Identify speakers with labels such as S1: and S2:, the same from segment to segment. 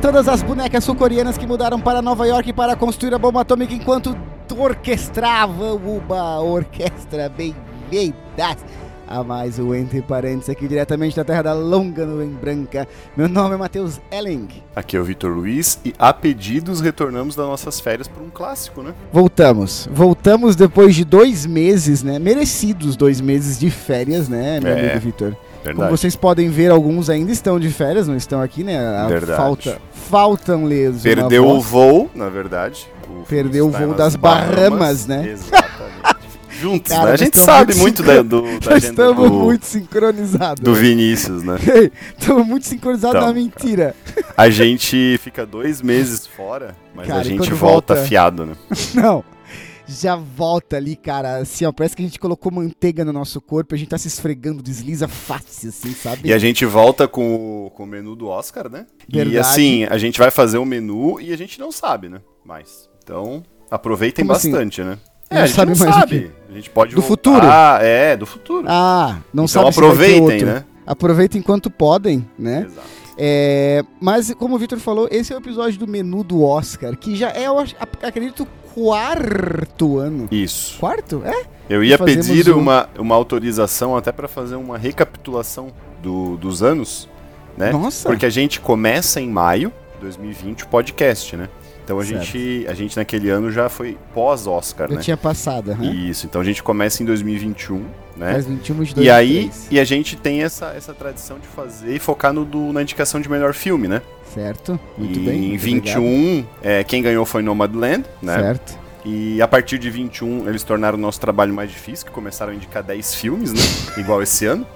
S1: Todas as bonecas sul-coreanas que mudaram para Nova York para construir a bomba atômica enquanto orquestravam uma orquestra bem-vindas a mais o Entre Parênteses aqui diretamente da Terra da Longa Nuvem Branca. Meu nome é Matheus Elling.
S2: Aqui é o Vitor Luiz e a pedidos retornamos das nossas férias para um clássico, né?
S1: Voltamos. Voltamos depois de dois meses, né? Merecidos dois meses de férias, né, meu
S2: É,
S1: amigo Vitor? Como
S2: Verdade.
S1: vocês podem ver, alguns ainda estão de férias, não estão aqui, né? A
S2: Verdade.
S1: Falta, faltam uma
S2: Perdeu o voo, na verdade. O
S1: Perdeu o voo das Bahamas, né?
S2: Exatamente. Juntos,
S1: Cara,
S2: né? A gente sabe
S1: muito
S2: da, do, da
S1: estamos
S2: do,
S1: muito sincronizados.
S2: do Vinícius, né?
S1: Estamos muito sincronizados
S2: Então,
S1: na mentira.
S2: A gente fica dois meses fora, mas
S1: Cara,
S2: a gente volta,
S1: volta?
S2: fiado, né?
S1: Não. Já volta ali, cara. Assim, ó. Parece que a gente colocou manteiga no nosso corpo. A gente tá se esfregando, desliza fácil, assim, sabe?
S2: E a gente volta com, o- com o menu do Oscar, né? E
S1: Verdade.
S2: assim, a gente vai fazer o menu e a gente não sabe, né? Mais. Então, aproveitem
S1: Como assim?
S2: bastante, né?
S1: Não
S2: É, a gente
S1: sabe
S2: não
S1: mais
S2: sabe. A gente pode
S1: Do
S2: voltar-
S1: futuro?
S2: Ah, é, do futuro.
S1: Ah, não
S2: então
S1: sabe
S2: aproveitem, né?
S1: Aproveitem enquanto podem, né?
S2: Exato.
S1: É, mas, como o Victor falou, esse é o episódio do menu do Oscar, que já é, eu acredito, quarto ano.
S2: Isso.
S1: Quarto? É?
S2: Eu ia pedir
S1: um-
S2: uma, uma autorização até pra fazer uma recapitulação do- dos anos, né?
S1: Nossa!
S2: Porque a gente começa em maio de 2020 o podcast, né? Então a
S1: Certo.
S2: gente, a gente naquele ano já foi pós-Oscar, né?
S1: tinha passado, aham.
S2: Isso, então a gente começa em 2021, né?
S1: Mais 21, 22,
S2: E aí,
S1: 23.
S2: e a gente tem essa, essa tradição de fazer e focar no, do- na indicação de melhor filme, né?
S1: Certo, muito
S2: e
S1: bem.
S2: em
S1: muito
S2: 21, é, quem ganhou foi Nomadland, né?
S1: Certo.
S2: E a partir de 21, eles tornaram o nosso trabalho mais difícil, que começaram a indicar 10 filmes, né? Igual esse ano.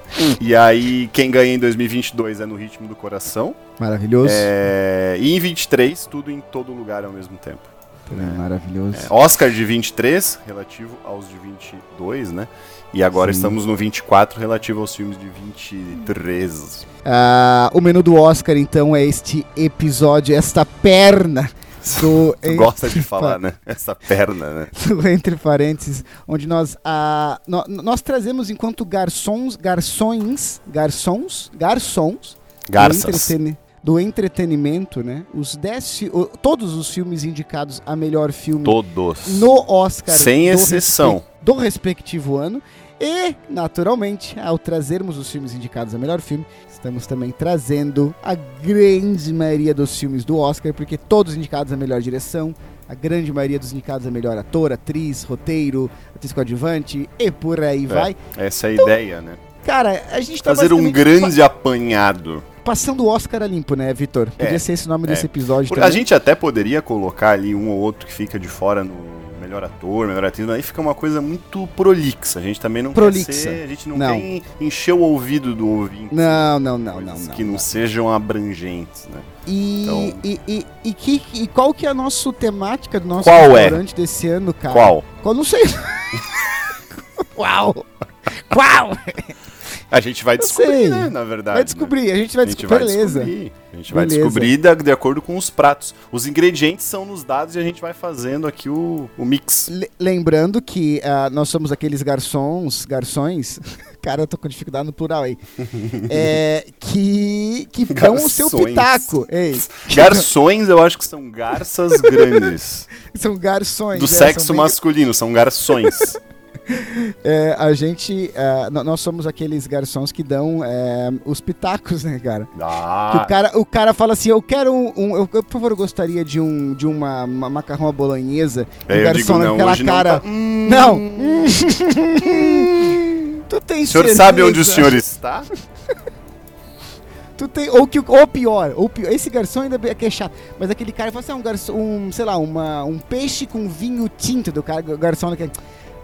S2: E aí, quem ganha em 2022 é No Ritmo do Coração.
S1: Maravilhoso.
S2: É, E em 23, tudo em todo lugar ao mesmo tempo.
S1: É, Maravilhoso.
S2: É, Oscar de 23, relativo aos de 22, né? E agora
S1: Sim.
S2: estamos no 24, relativo aos filmes de 23.
S1: Ah, o menu do Oscar, então, é este episódio, esta perna do,
S2: Tu gosta de falar, né? Essa perna, né?
S1: do Entre Parênteses, onde nós, ah, nó- nós trazemos enquanto garçons, garçons, garçons, garçons do, entretene- do entretenimento, né? Os 10 fi- o- todos os filmes indicados a melhor filme
S2: Todos.
S1: no Oscar
S2: Sem
S1: do
S2: exceção.
S1: respe- do respectivo ano. E, naturalmente, ao trazermos os filmes indicados a melhor filme, estamos também trazendo a grande maioria dos filmes do Oscar, porque todos indicados a melhor direção, a grande maioria dos indicados a melhor ator, atriz, roteiro, atriz coadjuvante e por aí vai.
S2: Essa é a ideia, né?
S1: Cara, a gente tá
S2: Fazer um grande apanhado.
S1: pa- passando o Oscar a limpo, né, Vitor? Podia
S2: É,
S1: ser esse o nome
S2: é.
S1: desse episódio
S2: Por-
S1: também.
S2: A gente até poderia colocar ali um ou outro que fica de fora no melhor ator, melhor atriz, aí fica uma coisa muito prolixa. A gente também não
S1: Prolixa.
S2: quer ser, a gente não,
S1: Não.
S2: quer encher o ouvido do ouvinte.
S1: Não, não, não, não,
S2: coisas
S1: não.
S2: que não,
S1: não.
S2: sejam abrangentes, né?
S1: E,
S2: Então-
S1: e, e, e, que, e qual que é a nossa temática do nosso
S2: Qual é?
S1: restaurante desse ano, cara?
S2: Qual?
S1: Qual? Não sei. Qual? Qual?
S2: A gente vai
S1: Eu
S2: descobrir,
S1: sei.
S2: né? Na verdade.
S1: Vai
S2: né?
S1: descobrir, a gente vai
S2: A gente
S1: descobrir.
S2: vai
S1: Beleza.
S2: descobrir. A gente vai
S1: Beleza.
S2: descobrir da- de, acordo com os pratos. Os ingredientes são nos dados e a gente vai fazendo aqui o, o mix.
S1: Le- Lembrando que ah, nós somos aqueles garçons, garçons, cara, eu tô com dificuldade no plural aí, é, que, que dão o seu pitaco. Ei,
S2: Garçons, eu acho que são garças grandes.
S1: são garçons.
S2: Do
S1: é,
S2: sexo
S1: são bem-
S2: masculino, são garçons.
S1: é, a gente, nó- nós somos aqueles garçons que dão é, os pitacos, né, cara?
S2: Ah,
S1: o cara, o cara fala assim, eu quero um, um- eu, eu, por favor, eu gostaria de um de uma, uma macarrão à bolonhesa.
S2: Aí
S1: o garçom
S2: digo, não,
S1: naquela
S2: hoje
S1: cara,
S2: não tá... Hum,
S1: não. tu tem
S2: O senhor
S1: certeza?
S2: sabe onde o senhor está?
S1: Tu tem ou que ou pior, ou pior, esse garçom ainda é que é chato, mas aquele cara fala assim, ah, um garçom, um, sei lá, uma, um peixe com vinho tinto do cara, garçom que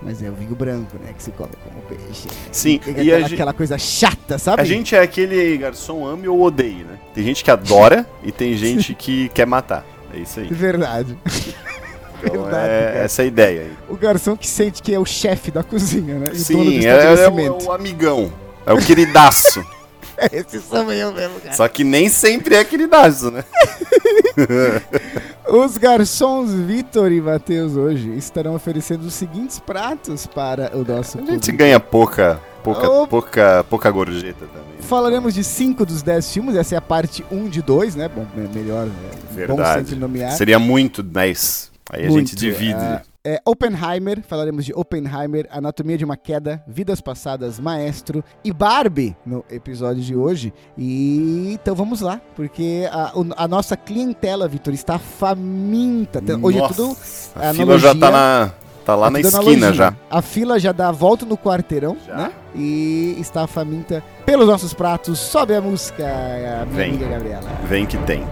S1: mas é o vinho branco, né, que se come como peixe.
S2: Sim, e a
S1: aquela,
S2: gente,
S1: aquela coisa chata, sabe?
S2: a gente é aquele garçom ame ou odeie, né? Tem gente que adora e tem gente que quer matar. É isso aí.
S1: Verdade.
S2: Então
S1: Verdade,
S2: é
S1: cara.
S2: essa a ideia aí.
S1: O garçom que sente que é o chefe da cozinha, né? E
S2: Sim, é, é o, é o amigão. É o queridaço.
S1: Esse sou eu mesmo, cara.
S2: Só que nem sempre é queridaço, né?
S1: Os garçons Vitor e Matheus hoje estarão oferecendo os seguintes pratos para o nosso
S2: A gente
S1: público.
S2: ganha pouca, pouca,
S1: Opa.
S2: pouca, pouca gorjeta também.
S1: Falaremos de 5 dos 10 filmes, essa é a parte 1 de 2, né? Bom, me- melhor, é bom
S2: Verdade.
S1: sempre nomear.
S2: Seria muito 10. Aí a
S1: Muito.
S2: gente divide.
S1: Ah, é, Oppenheimer, falaremos de Oppenheimer, Anatomia de uma Queda, Vidas Passadas, Maestro e Barbie no episódio de hoje. E então vamos lá, porque a, a nossa clientela, Vitor, está faminta. Então, Hoje é tudo
S2: Nossa,
S1: é
S2: a fila já tá, na, tá lá
S1: é
S2: na
S1: tudo
S2: esquina
S1: analogia.
S2: já.
S1: A fila já dá a volta no quarteirão,
S2: Já.
S1: né? E está faminta pelos nossos pratos. Sobe a música, minha
S2: Vem.
S1: amiga Gabriela.
S2: Vem que tem.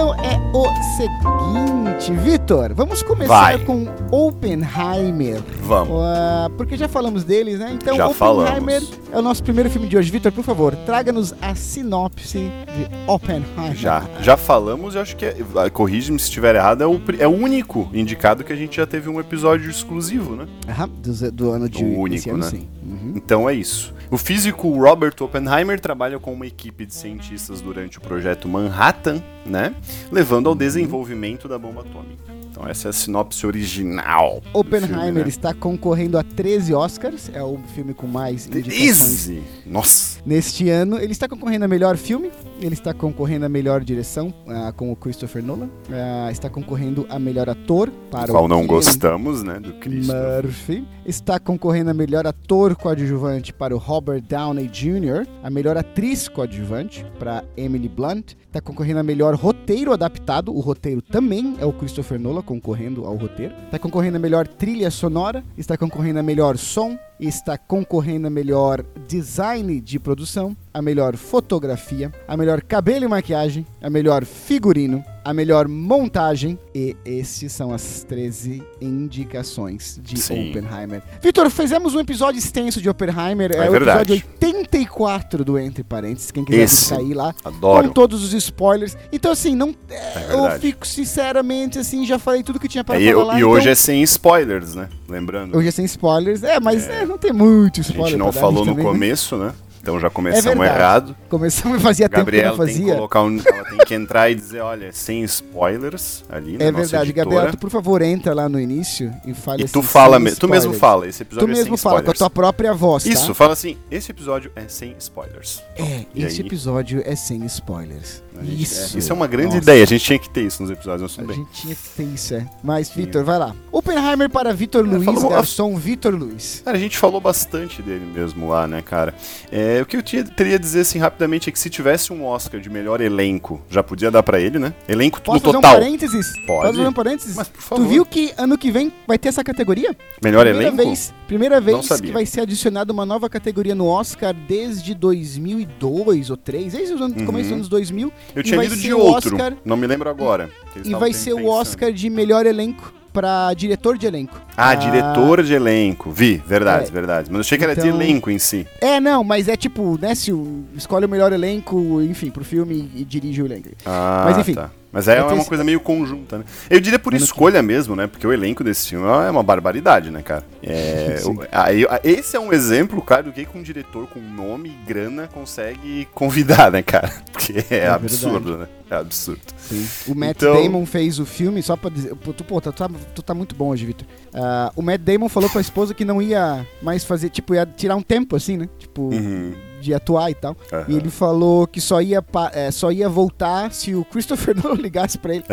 S1: Então é o seguinte, Vitor, vamos começar
S2: Vai.
S1: com Oppenheimer.
S2: Vamos.
S1: Ah, porque já falamos deles, né? Então,
S2: Já
S1: Oppenheimer
S2: falamos.
S1: é o nosso primeiro filme de hoje. Vitor, por favor, traga-nos a sinopse de Oppenheimer.
S2: Já, já falamos, eu acho que é, corrige-me se estiver errado, é o, é o único indicado que a gente já teve um episódio exclusivo, né?
S1: Aham, do, do ano de
S2: O único,
S1: ano,
S2: né?
S1: sim. Uhum.
S2: Então é isso. O físico Robert Oppenheimer trabalha com uma equipe de cientistas durante o projeto Manhattan, né? Levando ao desenvolvimento da bomba atômica. Então essa é a sinopse original.
S1: Oppenheimer
S2: filme, né?
S1: está concorrendo a 13 Oscars, é o filme com mais indicações
S2: Easy! Nossa!
S1: neste ano. Ele está concorrendo a melhor filme, ele está concorrendo a melhor direção ah, com o Christopher Nolan, ah, está concorrendo a melhor ator para
S2: Qual
S1: o
S2: não gostamos, né? Do Cristo.
S1: Murphy. Está concorrendo a melhor ator coadjuvante para o Robert Downey Jr., a melhor atriz coadjuvante para Emily Blunt. Está concorrendo a melhor roteiro adaptado. O roteiro também é o Christopher Nolan concorrendo ao roteiro. Está concorrendo a melhor trilha sonora. Está concorrendo a melhor som. Está concorrendo a melhor design de produção, a melhor fotografia, a melhor cabelo e maquiagem, a melhor figurino, a melhor montagem e esses são as 13 indicações de
S2: Sim.
S1: Oppenheimer. Vitor, fizemos um episódio extenso de Oppenheimer,
S2: É
S1: o
S2: verdade.
S1: episódio 84 do Entre Parênteses, quem quiser sair lá, com
S2: Adoro.
S1: todos os spoilers. Então assim, não
S2: É
S1: eu
S2: verdade.
S1: fico sinceramente assim, já falei tudo que tinha para
S2: E,
S1: falar lá.
S2: e hoje
S1: então-
S2: é sem spoilers, né? Lembrando.
S1: Hoje é sem spoilers. É, mas é, não tem muito
S2: a
S1: spoiler.
S2: gente não falou no
S1: também, né?
S2: começo, né? Então já começamos
S1: verdade.
S2: errado.
S1: Começamos fazia tempo que
S2: Gabriela
S1: não
S2: tem que
S1: fazia.
S2: colocar um, ela tem que entrar e dizer, olha, sem spoilers ali na
S1: É verdade. Gabriela, tu por favor entra lá no início e fale
S2: E
S1: assim,
S2: tu fala, me- tu mesmo fala, esse
S1: Tu
S2: episódio é
S1: mesmo fala com a tua própria voz, tá?
S2: Isso, fala assim, esse episódio é sem spoilers.
S1: É,
S2: E
S1: esse
S2: aí?
S1: episódio é sem spoilers.
S2: A gente-
S1: isso.
S2: é, isso é uma grande
S1: Nossa.
S2: ideia, a gente tinha que ter isso nos episódios,
S1: A
S2: tudo bem.
S1: gente tinha que ter isso, é. Mas, Vitor, vai lá. Oppenheimer para Vitor Luiz,
S2: falou-
S1: garçom Vitor Luiz.
S2: Cara, a gente falou bastante dele mesmo lá, né, cara? É, o que eu tinha, teria a dizer, assim, rapidamente, é que se tivesse um Oscar de melhor elenco, já podia dar pra ele, né? Elenco
S1: Posso
S2: no
S1: fazer um
S2: total.
S1: parênteses?
S2: Pode.
S1: Posso fazer um parênteses?
S2: Mas, por favor.
S1: Tu viu que ano que vem vai ter essa categoria?
S2: Melhor
S1: primeira
S2: elenco?
S1: Vez, primeira vez que vai ser adicionada uma nova categoria no Oscar desde 2002 ou 3, desde o ano-
S2: Uhum.
S1: começo dos anos 2000.
S2: Eu tinha lido de
S1: o
S2: outro,
S1: Oscar-
S2: não me lembro agora.
S1: E vai ser o
S2: pensando.
S1: Oscar de melhor elenco para diretor de elenco.
S2: Ah, diretor de elenco. Vi, verdade,
S1: É.
S2: verdade. Mas eu achei que era de
S1: Então-
S2: elenco em si.
S1: É, não, mas é tipo, né, se o, escolhe o melhor elenco, enfim, pro filme e dirige o elenco.
S2: Ah,
S1: Mas, enfim,
S2: tá. Mas é uma coisa meio conjunta, né? Eu diria por escolha mesmo, né? Porque o elenco desse filme é uma barbaridade, né, cara? É, esse é um exemplo, cara, do que um diretor com nome e grana consegue convidar, né, cara? Porque é,
S1: É
S2: absurdo, né? É absurdo.
S1: Sim. O Matt
S2: Então-
S1: Damon fez o filme, só pra dizer. Tu, pô, tu, tá, tu tá muito bom hoje, Vitor. Ah, o Matt Damon falou pra esposa que não ia mais fazer, tipo, ia tirar um tempo, assim, né? Tipo,
S2: Uhum.
S1: De atuar e tal. E ele falou que só ia, é, só ia voltar se o Christopher Nolan ligasse pra ele.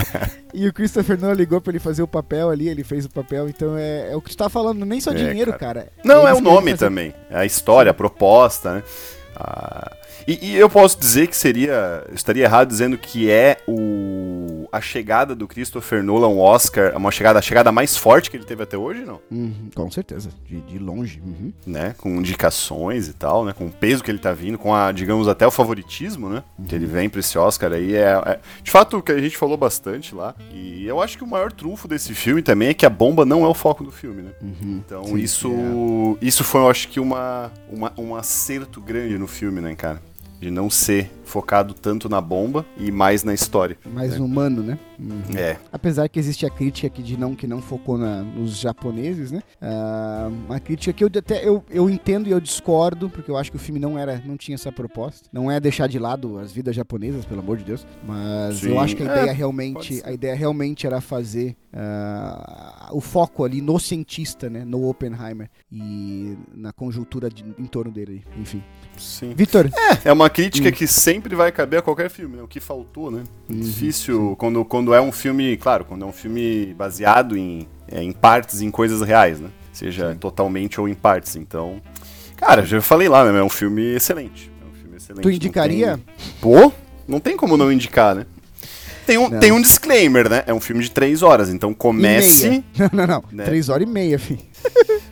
S1: e o Christopher Nolan ligou pra ele fazer o papel ali, ele fez o papel. Então é, é o que tu tá falando, nem só
S2: É,
S1: dinheiro, cara.
S2: Não, é o nome
S1: fazer-
S2: também. É a história, a proposta, né? Ah, e, e eu posso dizer que seria. eu Estaria errado dizendo que é o, a chegada do Christopher Nolan ao Oscar, uma chegada, a chegada mais forte que ele teve até hoje, não?
S1: Uhum, com certeza, de, de longe. Uhum.
S2: Né? Com indicações e tal, né? Com o peso que ele tá vindo, com a, digamos, até o favoritismo, né? Uhum. Que ele vem pra esse Oscar aí. É, é, de fato, o que a gente falou bastante lá. E eu acho que o maior trunfo desse filme também é que a bomba não é o foco do filme, né?
S1: Uhum.
S2: Então
S1: Sim,
S2: isso,
S1: é.
S2: isso foi, eu acho que, uma, uma, um acerto grande no filme, né, cara? De não ser focado tanto na bomba e mais na história.
S1: Mais
S2: né?
S1: humano, né? Uhum.
S2: É.
S1: Apesar que existe a crítica aqui de não que não focou na, nos japoneses, né? Ah, uma crítica que eu até eu, eu entendo e eu discordo, porque eu acho que o filme não era, não tinha essa proposta. Não é deixar de lado as vidas japonesas, pelo amor de Deus. Mas
S2: Sim.
S1: eu acho que a
S2: É,
S1: ideia
S2: pode
S1: realmente, a ideia realmente era fazer ah, o foco ali no cientista, né? No Oppenheimer e na conjuntura de- em torno dele. Enfim.
S2: Sim.
S1: Vitor.
S2: É uma crítica
S1: Hum.
S2: que sempre vai caber a qualquer filme, né? O que faltou, né?
S1: Uhum,
S2: Difícil quando, quando é um filme, claro, quando é um filme baseado em, é, em partes, em coisas reais, né? Seja
S1: Sim.
S2: totalmente ou em partes. Então, cara, já falei lá, né? É um filme excelente. É um filme excelente.
S1: Tu
S2: não
S1: indicaria?
S2: tem- Pô, não tem como não indicar, né? Tem um,
S1: Não.
S2: tem um disclaimer, né? É um filme de três horas, então comece.
S1: Não, não, não.
S2: né?
S1: Três horas e meia, filho.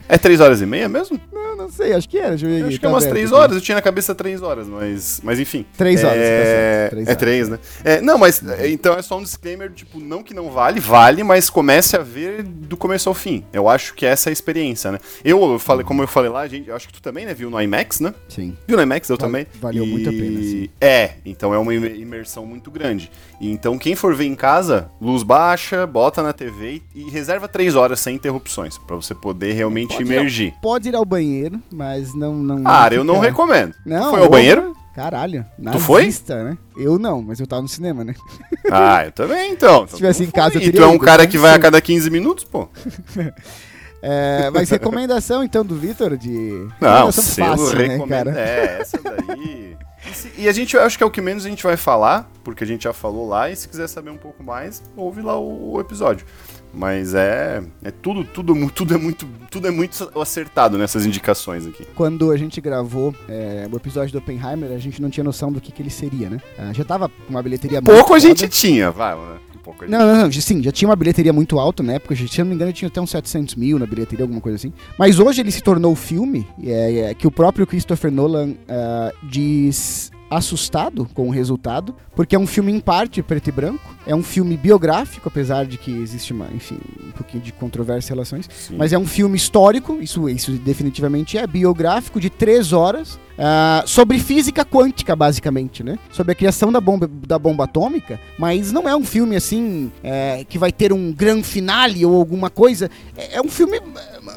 S2: É três horas e meia mesmo?
S1: Não, não sei, acho que era. Deixa eu ver aqui,
S2: acho que é
S1: tá
S2: umas
S1: aberto
S2: três horas, eu tinha na cabeça três horas, mas, mas enfim.
S1: Três horas, tá
S2: é...
S1: certo, três
S2: é três, né? É, não, mas é, então é só um disclaimer, tipo, não que não vale, vale, mas comece a ver do começo ao fim. Eu acho que essa é a experiência, né? Eu, falei, como eu falei lá, gente, eu acho que tu também, né, viu no IMAX, né?
S1: Sim.
S2: Viu no IMAX, eu
S1: Val-
S2: também.
S1: valeu muito a pena, sim.
S2: É, então é uma imer- imersão muito grande. E então quem for ver em casa, luz baixa, bota na TV e, e reserva três horas sem interrupções, pra você poder realmente
S1: Pode ir ao-. Pode ir ao banheiro, mas não. não
S2: Cara, eu não recomendo.
S1: Não,
S2: foi ao
S1: eu-
S2: banheiro?
S1: Caralho.
S2: Tu foi?
S1: nazista, né? Eu não, mas eu tava no cinema, né?
S2: Ah, eu também, então.
S1: Se tivesse em casa, eu
S2: E
S1: teria
S2: tu é um cara
S1: então
S2: que vai a cada 15 minutos, pô?
S1: É, mas recomendação, então, do Vitor de.
S2: Não, selo
S1: fácil, né,
S2: recomendo.
S1: cara?
S2: É, essa daí. E, e a gente, eu acho que é o que menos a gente vai falar, porque a gente já falou lá, e se quiser saber um pouco mais, ouve lá o, o episódio. Mas é, é tudo, tudo, tudo é muito, tudo é muito acertado nessas indicações aqui.
S1: Quando a gente gravou é, o episódio do Oppenheimer, a gente não tinha noção do que, que ele seria, né? Ah, já tava com uma bilheteria muito
S2: Pouco a gente
S1: foda.
S2: tinha, vai, né? Pouco.
S1: Não, não, não, sim, já tinha uma bilheteria muito alta na época, se eu não me engano, tinha até uns 700 mil na bilheteria, alguma coisa assim. Mas hoje ele se tornou filme, é, é, que o próprio Christopher Nolan ah, diz assustado com o resultado, porque é um filme em parte preto e branco, é um filme biográfico, apesar de que existe uma, enfim, um pouquinho de controvérsia em relações,
S2: Sim.
S1: mas é um filme histórico, isso, isso definitivamente é, biográfico, de três horas, ah, sobre física quântica, basicamente, né? Sobre a criação da bomba, da bomba atômica, mas não é um filme assim é, que vai ter um grande finale ou alguma coisa. É, é um filme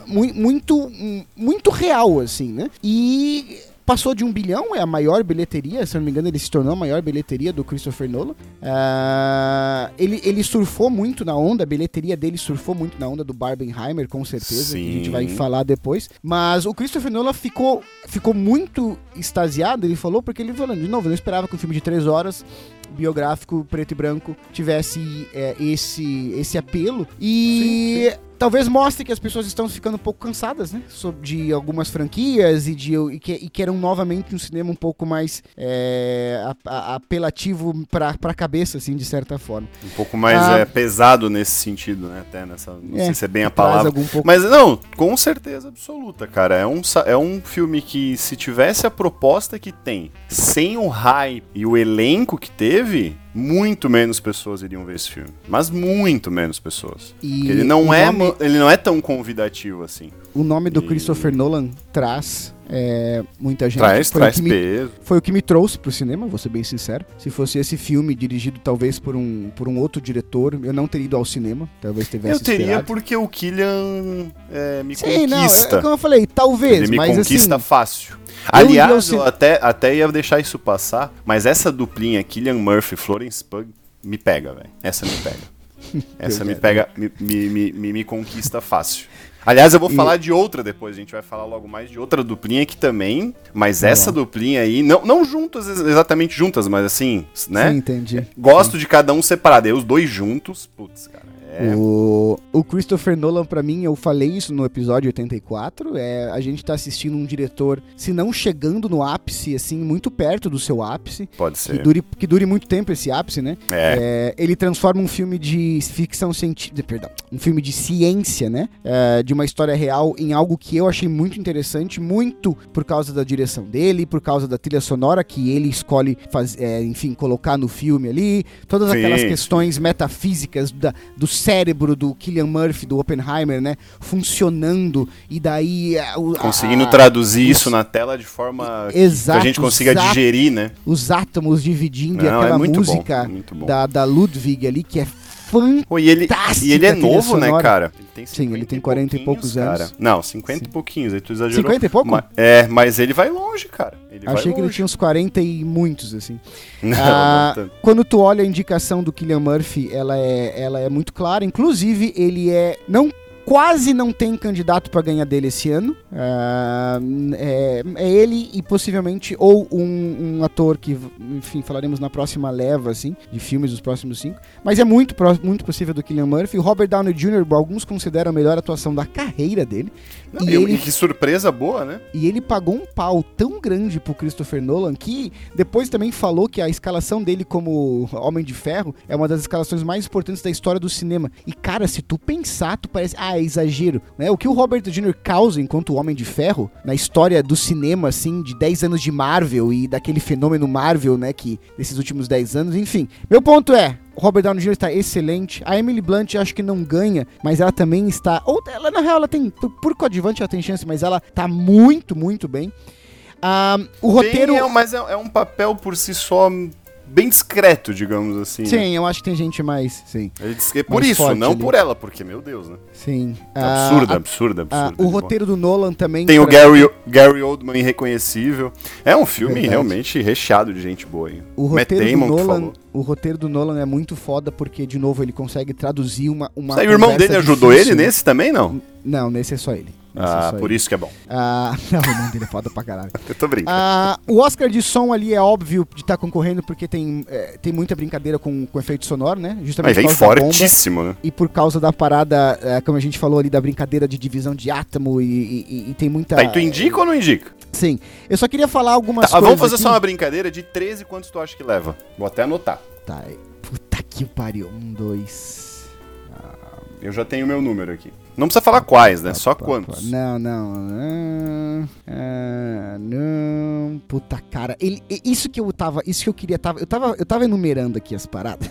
S1: mu- muito, muito real, assim, né? E passou de um bilhão, é a maior bilheteria, se não me engano, ele se tornou a maior bilheteria do Christopher Nolan. Ah, ele, ele surfou muito na onda, a bilheteria dele surfou muito na onda do Barbenheimer, com certeza, que a gente
S2: Sim.
S1: vai falar depois. Mas o Christopher Nolan ficou, ficou muito extasiado, ele falou, porque ele falou, de novo, eu não esperava que um filme de três horas biográfico preto e branco tivesse é, esse esse apelo e talvez mostre que as pessoas estão ficando um pouco cansadas, né, de algumas franquias e de e, que, e queiram novamente um cinema um pouco mais é, apelativo para para cabeça assim de certa forma.
S2: Um pouco mais
S1: Ah.
S2: é, pesado nesse sentido, né? Até nessa. Não
S1: É,
S2: sei se é bem a palavra.
S1: pouco
S2: Mas não, com certeza absoluta, cara. É um, é um filme que, se tivesse a proposta que tem, sem o hype e o elenco que teve, muito menos pessoas iriam ver esse filme. Mas muito menos pessoas.
S1: e
S2: ele não é,
S1: nome-
S2: ele não é tão convidativo assim.
S1: o nome do
S2: E-
S1: Christopher Nolan traz é, muita gente.
S2: Traz,
S1: Foi o
S2: traz
S1: que me
S2: peso.
S1: foi o que me trouxe pro cinema, vou ser bem sincero. Se fosse esse filme dirigido talvez por um, por um outro diretor, eu não teria ido ao cinema, talvez tivesse
S2: Eu teria
S1: esperado.
S2: porque o Killian é, me
S1: Sim, não,
S2: conquista.
S1: é, como eu falei, talvez,
S2: Ele me
S1: mas
S2: conquista
S1: assim,
S2: fácil.
S1: eu
S2: Aliás,
S1: cin-
S2: eu até, até ia deixar isso passar, mas essa duplinha, Killian Murphy Florence Pugh, me pega, velho. Essa me pega. Essa me pega, me, me, me, me- me conquista fácil. Aliás, eu vou
S1: E-
S2: falar de outra depois, a gente vai falar logo mais de outra duplinha que também, mas
S1: Tá
S2: essa duplinha aí, não, não juntas, ex- exatamente juntas, mas assim, né?
S1: Sim, entendi.
S2: Gosto de cada um separado, aí os dois juntos, putz, cara, É.
S1: O, o Christopher Nolan, pra mim, eu falei isso no episódio 84, é, a gente tá assistindo um diretor, se não chegando no ápice, assim, muito perto do seu ápice,
S2: Pode
S1: que
S2: ser.
S1: dure, que dure muito tempo esse ápice, né?
S2: É.
S1: É, ele transforma um filme de ficção científica, perdão, um filme de ciência, né? É, de uma história real em algo que eu achei muito interessante, muito por causa da direção dele, por causa da trilha sonora que ele escolhe, faz, é, enfim, colocar no filme ali, todas
S2: Sim.
S1: aquelas questões metafísicas da- do cérebro do Killian Murphy, do Oppenheimer, né? Funcionando e daí é, a-
S2: Conseguindo
S1: a-
S2: traduzir isso na tela de forma que
S1: Exato,
S2: a gente consiga digerir, né?
S1: os átomos dividindo e
S2: Não,
S1: aquela
S2: é
S1: música
S2: bom, bom.
S1: da, da Ludwig ali que é fantástica.
S2: Pô, e ele, e ele é novo, né,
S1: sonora.
S2: cara? Ele tem
S1: Sim, ele
S2: 50
S1: tem 40 e poucos anos.
S2: cara. Não, 50 e pouquinhos, aí tu exagerou.
S1: 50 e pouco?
S2: Ma- é, mas ele vai longe, cara. Ele vai
S1: Achei que ele
S2: longe.
S1: tinha uns 40 e muitos, assim.
S2: Não,
S1: Ah,
S2: não
S1: quando tu olha a indicação do Killian Murphy, ela é, ela é muito clara. Inclusive, ele é. não Quase não tem candidato pra ganhar dele esse ano. Ah, é, é ele e possivelmente ou um, um ator que, enfim, falaremos na próxima leva, assim, de filmes dos próximos cinco. Mas é muito, muito possível do Killian Murphy. Robert Downey Jr., alguns consideram a melhor atuação da carreira dele.
S2: Não,
S1: e ele-
S2: e que surpresa boa, né?
S1: E ele pagou um pau tão grande pro Christopher Nolan que depois também falou que a escalação dele como Homem de Ferro é uma das escalações mais importantes da história do cinema. E cara, se tu pensar, tu parece, ah, é exagero, né? O que o Robert Jr. causa enquanto Homem de Ferro na história do cinema assim, de 10 anos de Marvel e daquele fenômeno Marvel, né, que desses últimos 10 anos, enfim. Meu ponto é, Robert Downey Jr. está excelente. A Emily Blunt acho que não ganha, mas ela também está. Ou ela, na real, ela tem. Por, por coadjuvante ela tem chance, mas ela tá muito, muito bem. Ah, o roteiro.
S2: Bem, é, mas é, é um papel por si só bem discreto, digamos assim. né?
S1: Sim, eu acho que tem gente mais. Sim.
S2: Ele diz que é por
S1: Mais
S2: isso, não
S1: ali.
S2: por ela, porque, meu Deus, né?
S1: Sim.
S2: absurda,
S1: Ah,
S2: absurda,
S1: ah,
S2: absurda.
S1: o
S2: de bom.
S1: roteiro do Nolan também.
S2: Tem o Gary, Gary Oldman irreconhecível. É um filme
S1: Verdade.
S2: realmente recheado de gente boa. Hein?
S1: O roteiro,
S2: Damon
S1: do Nolan, o roteiro do Nolan é muito foda porque, de novo, ele consegue traduzir uma. uma
S2: o irmão dele ajudou
S1: difícil,
S2: ele
S1: né?
S2: nesse também, não?
S1: Não, nesse é só ele. É
S2: Ah,
S1: só
S2: por isso que é bom.
S1: Ah, não, o irmão dele é foda pra caralho.
S2: Eu tô brincando.
S1: Ah, o Oscar de som ali é óbvio de estar concorrendo porque tem, é, tem muita brincadeira com, com efeito sonoro, né?
S2: Mas
S1: Justamente
S2: vem
S1: da bomba
S2: fortíssimo, né?
S1: e por causa da parada, é, como a gente falou ali, da brincadeira de divisão de átomo e, e- e- tem muita...
S2: Tá, e tu indica ou não indica?
S1: Sim. Eu só queria falar algumas
S2: Tá,
S1: coisas
S2: vamos fazer
S1: aqui.
S2: só uma brincadeira de 13, quantos tu acha que leva? Vou até anotar.
S1: Tá, puta que pariu. Um, dois...
S2: Eu já tenho meu número aqui. Não precisa falar quais, né? Só quantos.
S1: Não, não. Ah, ah, não. Puta cara. Ele, isso que eu tava. Isso que eu queria. Tava, eu, tava, eu tava enumerando aqui as paradas.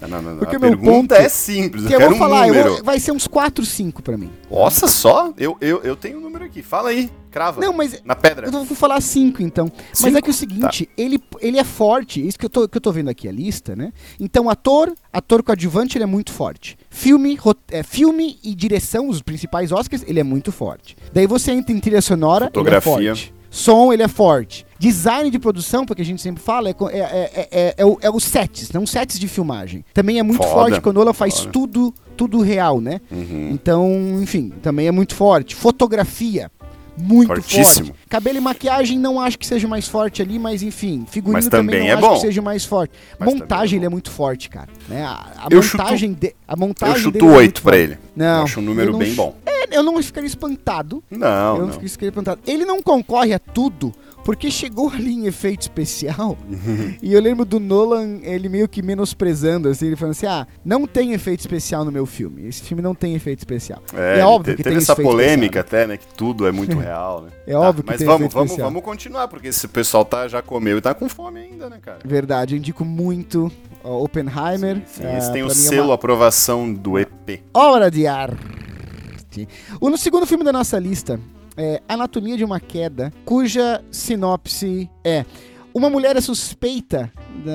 S2: Não, não, não.
S1: Porque
S2: a
S1: meu
S2: pergunta
S1: ponto-
S2: é simples.
S1: que
S2: eu
S1: eu
S2: quero
S1: vou
S2: um
S1: falar, eu vou- vai ser uns 4, 5 pra mim.
S2: Nossa, só? Eu, eu, eu tenho o número aqui. Fala aí. Crava.
S1: Não, mas
S2: Na pedra.
S1: Eu vou falar cinco, então. Mas
S2: Cinco?
S1: é que o seguinte, ele, ele é forte, isso que eu, tô, que eu tô vendo aqui a lista, né? Então, ator, ator coadjuvante, ele é muito forte. Filme, é, filme e direção, os principais Oscars, ele é muito forte. Daí você entra em trilha sonora,
S2: Fotografia.
S1: ele é forte. Som, ele é forte. Design de produção, porque a gente sempre fala, é, co- é, é, é, é, o- é os sets, não sets de filmagem. Também é muito
S2: Foda,
S1: forte quando ela faz
S2: foda.
S1: tudo, tudo real, né?
S2: Uhum.
S1: Então, enfim, também é muito forte. Fotografia, muito
S2: Fortíssimo.
S1: forte. Cabelo e maquiagem não acho que seja mais forte ali, mas enfim, figurino
S2: Mas
S1: também,
S2: também
S1: não
S2: é
S1: acho
S2: bom.
S1: que seja mais forte.
S2: Mas também
S1: montagem
S2: é
S1: ele é muito forte, cara. Né? A, a montagem de, a montagem
S2: Eu chuto
S1: dele é muito
S2: 8 pra
S1: forte.
S2: ele.
S1: Não,
S2: Eu acho um número bem bom.
S1: É, eu não ficaria espantado.
S2: Não,
S1: eu não,
S2: não.
S1: ficaria espantado. Ele não concorre a tudo, porque chegou ali em efeito especial. e eu lembro do Nolan, ele meio que menosprezando, assim, ele falando assim: ah, não tem efeito especial no meu filme. Esse filme não tem efeito especial.
S2: É,
S1: é óbvio
S2: te-
S1: que
S2: teve
S1: tem
S2: essa polêmica até, né? Que tudo é muito real, né?
S1: É óbvio que
S2: Mas
S1: tem
S2: vamos,
S1: efeito
S2: vamos,
S1: especial.
S2: vamos continuar, porque esse pessoal tá, já comeu e tá com fome ainda, né, cara?
S1: Verdade, eu indico muito ó, Oppenheimer.
S2: Sim,
S1: ah,
S2: esse tem o
S1: pra mim é
S2: selo
S1: uma
S2: aprovação do EP.
S1: obra de arte. O no segundo filme da nossa lista é Anatomia de uma Queda, cuja sinopse é uma mulher é suspeita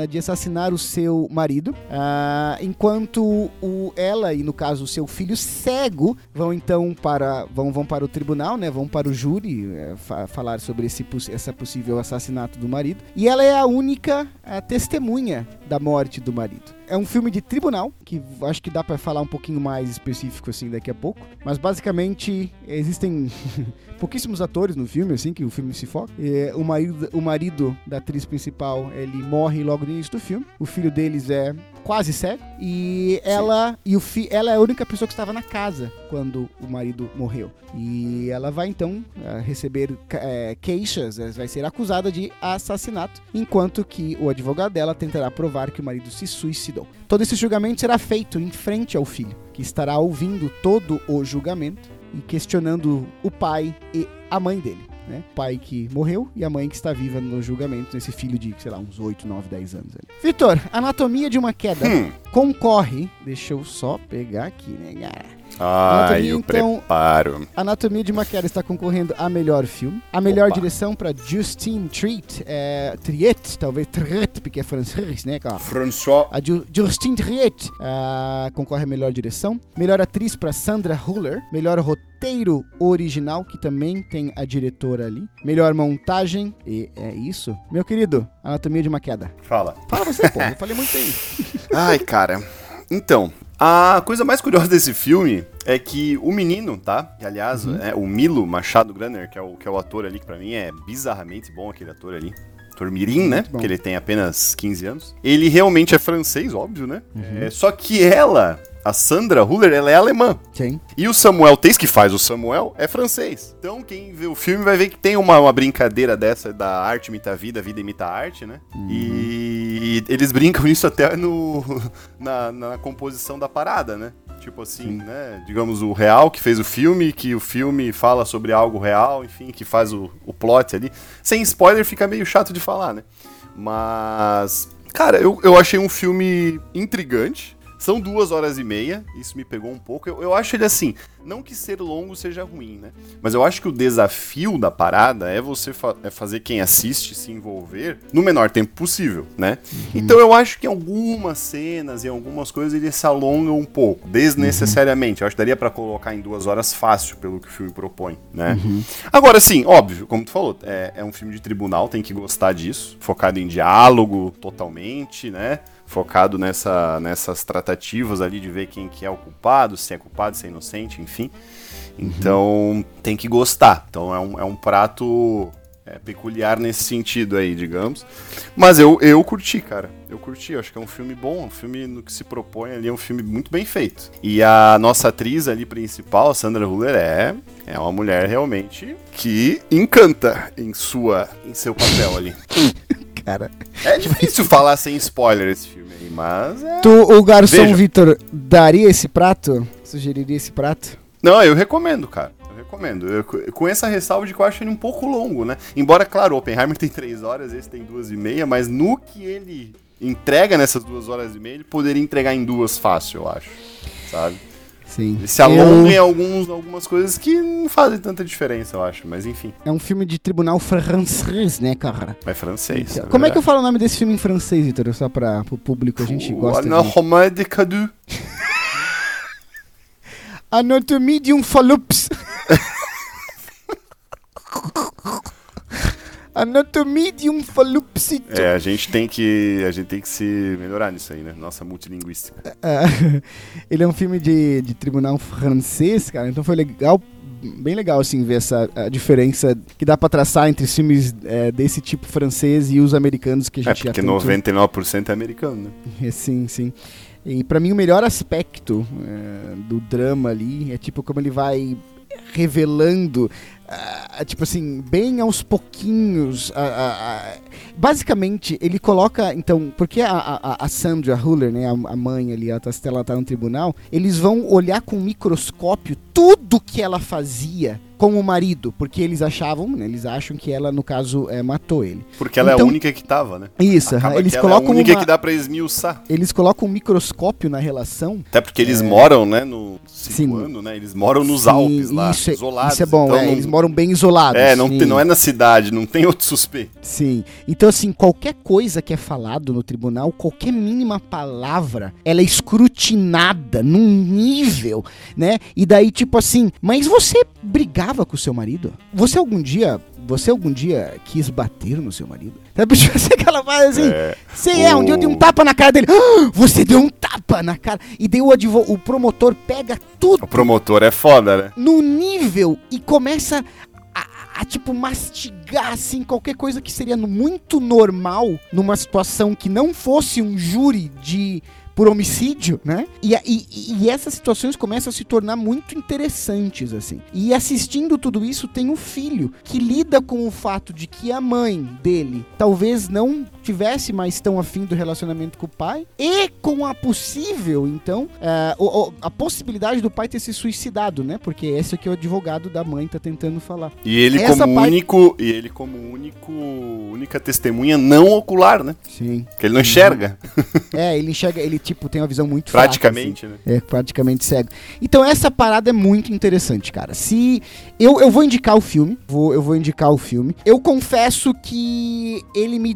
S1: de assassinar o seu marido, ah, enquanto o, ela e no caso o seu filho cego vão então para vão, vão para o tribunal, né? Vão para o júri eh, fa- falar sobre esse essa possível assassinato do marido. E ela é a única ah, testemunha da morte do marido. É um filme de tribunal, que acho que dá pra falar um pouquinho mais específico assim daqui a pouco. Mas basicamente existem pouquíssimos atores no filme, assim, que o filme se foca. E, o, marido, o marido da atriz principal, ele morre logo no início do filme. O filho deles é quase cego e ela e o fi, ela é a única pessoa que estava na casa quando o marido morreu. E ela vai então eh, receber eh, queixas, eh, vai ser acusada de assassinato, enquanto que o advogado dela tentará provar que o marido se suicidou. Todo esse julgamento será feito em frente ao filho, que estará ouvindo todo o julgamento e questionando o pai e a mãe dele. Né? O pai que morreu e a mãe que está viva no julgamento, nesse filho de, sei lá, uns 8, 9, 10 anos. ali. Vitor, Anatomia de uma Queda
S2: Hum.
S1: concorre. Deixa eu só pegar aqui, né, cara? Anatomia,
S2: o
S1: então-
S2: preparo.
S1: Anatomia de uma Queda está concorrendo a melhor filme. A melhor
S2: Opa.
S1: direção para Justine Triet, é, Triet, talvez Triet, porque é francês, né, cara?
S2: François.
S1: A Ju Justine Triet ah, concorre a melhor direção. Melhor atriz para Sandra Huller. Melhor roteiro original, que também tem a diretora ali. Melhor montagem. E é isso. Meu querido, Anatomia de uma Queda.
S2: Fala.
S1: Fala você, pô. Eu falei muito aí.
S2: Ai, cara. Então, a coisa mais curiosa desse filme é que o menino, tá? Que, aliás,
S1: Uhum.
S2: é o Milo Machado Granner, que é o, que é o ator ali, que pra mim é bizarramente bom aquele ator ali. Ator Mirim, né? Porque ele tem apenas 15 anos. Ele realmente é francês, óbvio, né?
S1: Uhum.
S2: É, só que ela, a Sandra Huller, ela é alemã.
S1: Sim.
S2: E o Samuel Teis, que faz o Samuel, é francês. Então, quem vê o filme vai ver que tem uma, uma brincadeira dessa da arte imita a vida, a vida imita a arte, né? E eles brincam nisso até no, na, na composição da parada, né? Tipo assim, né? Digamos, o real que fez o filme, que o filme fala sobre algo real, enfim, que faz o, o plot ali. Sem spoiler fica meio chato de falar, né? Mas, cara, eu, eu achei um filme intrigante. São duas horas e meia, isso me pegou um pouco. Eu, eu acho ele assim, não que ser longo seja ruim, né? Mas eu acho que o desafio da parada é você fa- é fazer quem assiste se envolver no menor tempo possível, né? Então eu acho que em algumas cenas e algumas coisas ele se alonga um pouco, desnecessariamente. Eu acho que daria pra colocar em duas horas fácil, pelo que o filme propõe, né? Agora, sim, óbvio, como tu falou, é, é um filme de tribunal, tem que gostar disso, focado em diálogo totalmente, né? Focado nessa, nessas tratativas ali de ver quem que é o culpado, se é culpado, se é inocente, enfim. Então, tem que gostar. Então, é um, é um prato é, peculiar nesse sentido aí, digamos. Mas eu, eu curti, cara. Eu curti. Eu acho que é um filme bom. Um filme no que se propõe ali. É um filme muito bem feito. E a nossa atriz ali principal, Sandra Huller, é, é uma mulher realmente que encanta em, sua, em seu papel ali.
S1: Cara.
S2: É difícil falar sem spoiler esse filme aí, mas é.
S1: Tu, o garçom. Vitor, daria esse prato? Sugeriria esse prato?
S2: Não, eu recomendo, cara. Eu recomendo. Eu- com essa ressalva de que eu acho ele um pouco longo, né? Embora, claro, o Oppenheimer tem três horas, esse tem duas e meia, mas no que ele entrega nessas duas horas e meia, ele poderia entregar em duas fácil, eu acho. Sabe?
S1: Sim.
S2: Ele se alonga em alguns, algumas coisas que não fazem tanta diferença, eu acho. Mas enfim,
S1: É um filme de tribunal francês, né, cara?
S2: é francês.
S1: Então, Como é que eu falo o nome desse filme em francês, Vitor? Só para o público, a gente gosta
S2: Ana
S1: de...
S2: Romain de Cadu.
S1: Anatomie de um. Anatomie de um falopsito.
S2: É, a gente tem que. A gente tem que se melhorar nisso aí, né? Nossa multilinguística.
S1: É, ele é um filme de, de tribunal francês, cara, então foi legal, bem legal, assim, ver essa a diferença que dá pra traçar entre filmes é, desse tipo francês e os americanos que a
S2: É,
S1: gente já
S2: porque
S1: tanto...
S2: 99% é americano, né?
S1: É, sim, sim. E pra mim o melhor aspecto é, do drama ali é tipo como ele vai revelando, ah, tipo assim, bem aos pouquinhos. ah, ah, basicamente, ele coloca, então, porque a, a, a Sandra Huller, né, a, a mãe ali, ela tá, ela tá no tribunal, eles vão olhar com um microscópio tudo que ela fazia com o marido, porque eles achavam, né, eles acham que ela, no caso, é, matou ele.
S2: Porque ela é
S1: Então-
S2: a única que tava, né?
S1: Isso,
S2: Acaba
S1: eles
S2: ela é
S1: colocam
S2: a única
S1: uma-
S2: que dá pra esmiuçar.
S1: eles colocam um microscópio na relação
S2: Até porque eles moram, né, no
S1: Sim.
S2: Situano, né? Eles moram nos
S1: Sim,
S2: Alpes lá,
S1: isso é,
S2: isolados.
S1: Isso é bom,
S2: então
S1: é,
S2: não-
S1: eles moram bem isolados.
S2: É, não, tem- não é na cidade, não tem outro suspeito.
S1: Sim. Então, assim, qualquer coisa que é falado no tribunal, qualquer mínima palavra, ela é escrutinada num nível, né? E daí, tipo assim, mas você brigava com o seu marido? Você algum dia. Você algum dia quis bater no seu marido? Sabe, tipo assim, que ela faz assim.
S2: É,
S1: Você é, um dia eu dei um tapa na cara dele. "Ah, você deu um tapa na cara. E daí o, advo- o promotor pega tudo
S2: o promotor é foda, né?
S1: no nível e começa a, a, tipo, mastigar, assim, qualquer coisa que seria muito normal numa situação que não fosse um júri de por homicídio, né? E, e, e, essas situações começam a se tornar muito interessantes, assim. E assistindo tudo isso, tem um filho que lida com o fato de que a mãe dele talvez não tivesse mais tão afim do relacionamento com o pai e com a possível, então, uh, a possibilidade do pai ter se suicidado, né? Porque esse aqui é o advogado da mãe tá tentando falar.
S2: E ele Essa como único, e ele como único, única testemunha não ocular, né?
S1: Sim.
S2: Que ele não enxerga.
S1: É, ele enxerga, ele tipo tem uma visão muito
S2: praticamente,
S1: fraca, assim. né? É, praticamente cego. Então essa parada é muito interessante, cara. Se eu, eu vou indicar o filme, vou, eu vou indicar o filme. Eu confesso que ele me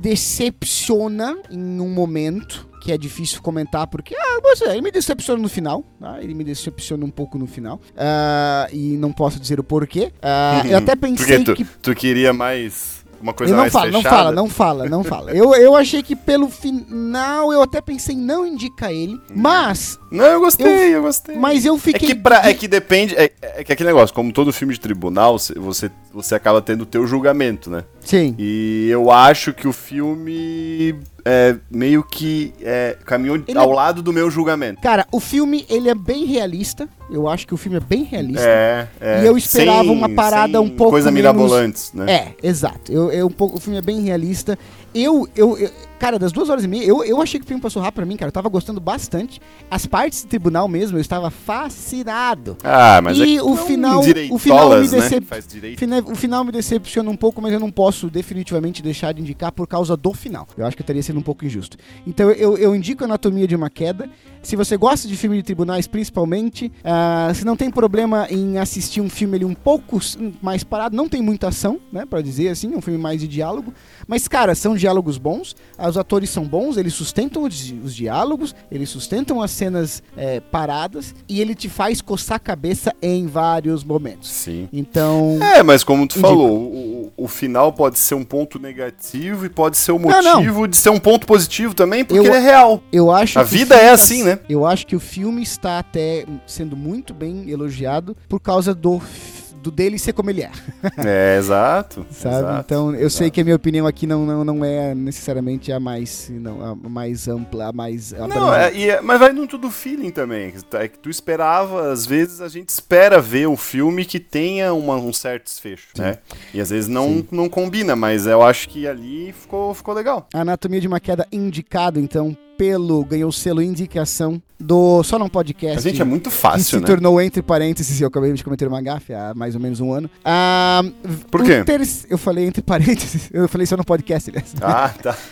S1: decepciona em um momento que é difícil comentar porque ah, você, ele me decepciona no final, tá? ele me decepciona um pouco no final uh, e não posso dizer o porquê. Uh, eu até pensei
S2: tu,
S1: que
S2: tu queria mais uma coisa
S1: eu não
S2: mais
S1: fala,
S2: fechada.
S1: Não fala, não fala, não fala. Eu, eu achei que pelo final eu até pensei em não indicar ele, hum. mas.
S2: Não, eu gostei, eu, eu gostei.
S1: Mas eu fiquei.
S2: É que, pra, é que depende. É, é, que aquele negócio, como todo filme de tribunal, você, você acaba tendo o teu julgamento, né?
S1: Sim.
S2: E eu acho que o filme é, meio que é, caminhou ele ao é... lado do meu julgamento.
S1: Cara, o filme ele é bem realista. Eu acho que o filme é bem realista.
S2: É, é.
S1: E eu esperava sem, uma parada um pouco
S2: coisa
S1: menos...
S2: mirabolantes, né?
S1: É, exato. Eu, eu, um pouco, o filme é bem realista. Eu, eu, eu, cara, das duas horas e meia, eu, eu achei que o filme passou rápido pra mim, cara. Eu tava gostando bastante. As partes de tribunal mesmo, eu estava fascinado.
S2: Ah, mas
S1: e
S2: é
S1: o final, o final me decep... né? o final me decepciona um pouco, mas eu não posso definitivamente deixar de indicar por causa do final. Eu acho que teria sido um pouco injusto. Então eu, eu indico Anatomia de uma Queda. Se você gosta de filme de tribunais, principalmente, uh, se não tem problema em assistir um filme ali um pouco mais parado, não tem muita ação, né, para dizer assim, é um filme mais de diálogo, mas cara, são diálogos bons, os atores são bons, eles sustentam os, os diálogos, eles sustentam as cenas é, paradas e ele te faz coçar a cabeça em vários momentos.
S2: Sim.
S1: Então.
S2: É, mas como tu falou, o, o, final pode ser um ponto negativo e pode ser um motivo não, não. de ser um ponto positivo também, porque eu, ele é real.
S1: Eu acho
S2: a vida é assim, né?
S1: Eu acho que o filme está até sendo muito bem elogiado por causa do do dele ser como ele é.
S2: É, exato.
S1: Sabe?
S2: Exato,
S1: então, eu
S2: exato.
S1: sei que a minha opinião aqui não, não, não é necessariamente a mais, não, a mais ampla, a mais.
S2: Não, é, é, mas vai muito do feeling também. É que tu esperava, às vezes a gente espera ver um filme que tenha uma, um certo desfecho, Sim. né? E às vezes não, não combina, mas eu acho que ali ficou, ficou legal.
S1: Anatomia de uma queda indicado, então, pelo ganhou o selo indicação do Só Não Podcast.
S2: A gente é muito fácil, que
S1: se
S2: né?
S1: tornou entre parênteses, eu acabei de cometer uma gafe há mais ou menos um ano. Ah,
S2: Por quê?
S1: Ter... Eu falei entre parênteses, eu falei Só No Podcast, aliás.
S2: Ah, tá.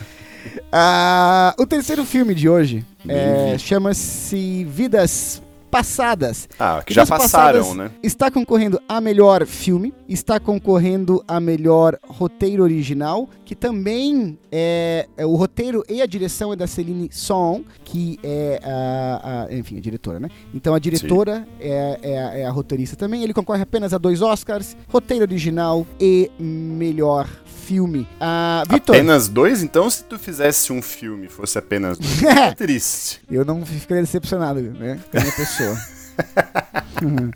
S1: Ah, o terceiro filme de hoje é, chama-se Vidas passadas.
S2: Ah, que já passaram, né?
S1: Está concorrendo a melhor filme, está concorrendo a melhor roteiro original, que também é, é o roteiro e a direção é da Celine Song, que é a, a enfim, a diretora, né? Então a diretora é, é, a, é a roteirista também. Ele concorre apenas a dois Oscars, roteiro original e melhor filme. Uh, Victor.
S2: Apenas dois? Então, se tu fizesse um filme fosse apenas dois, é triste.
S1: Eu não ficaria decepcionado, né? Com a minha pessoa.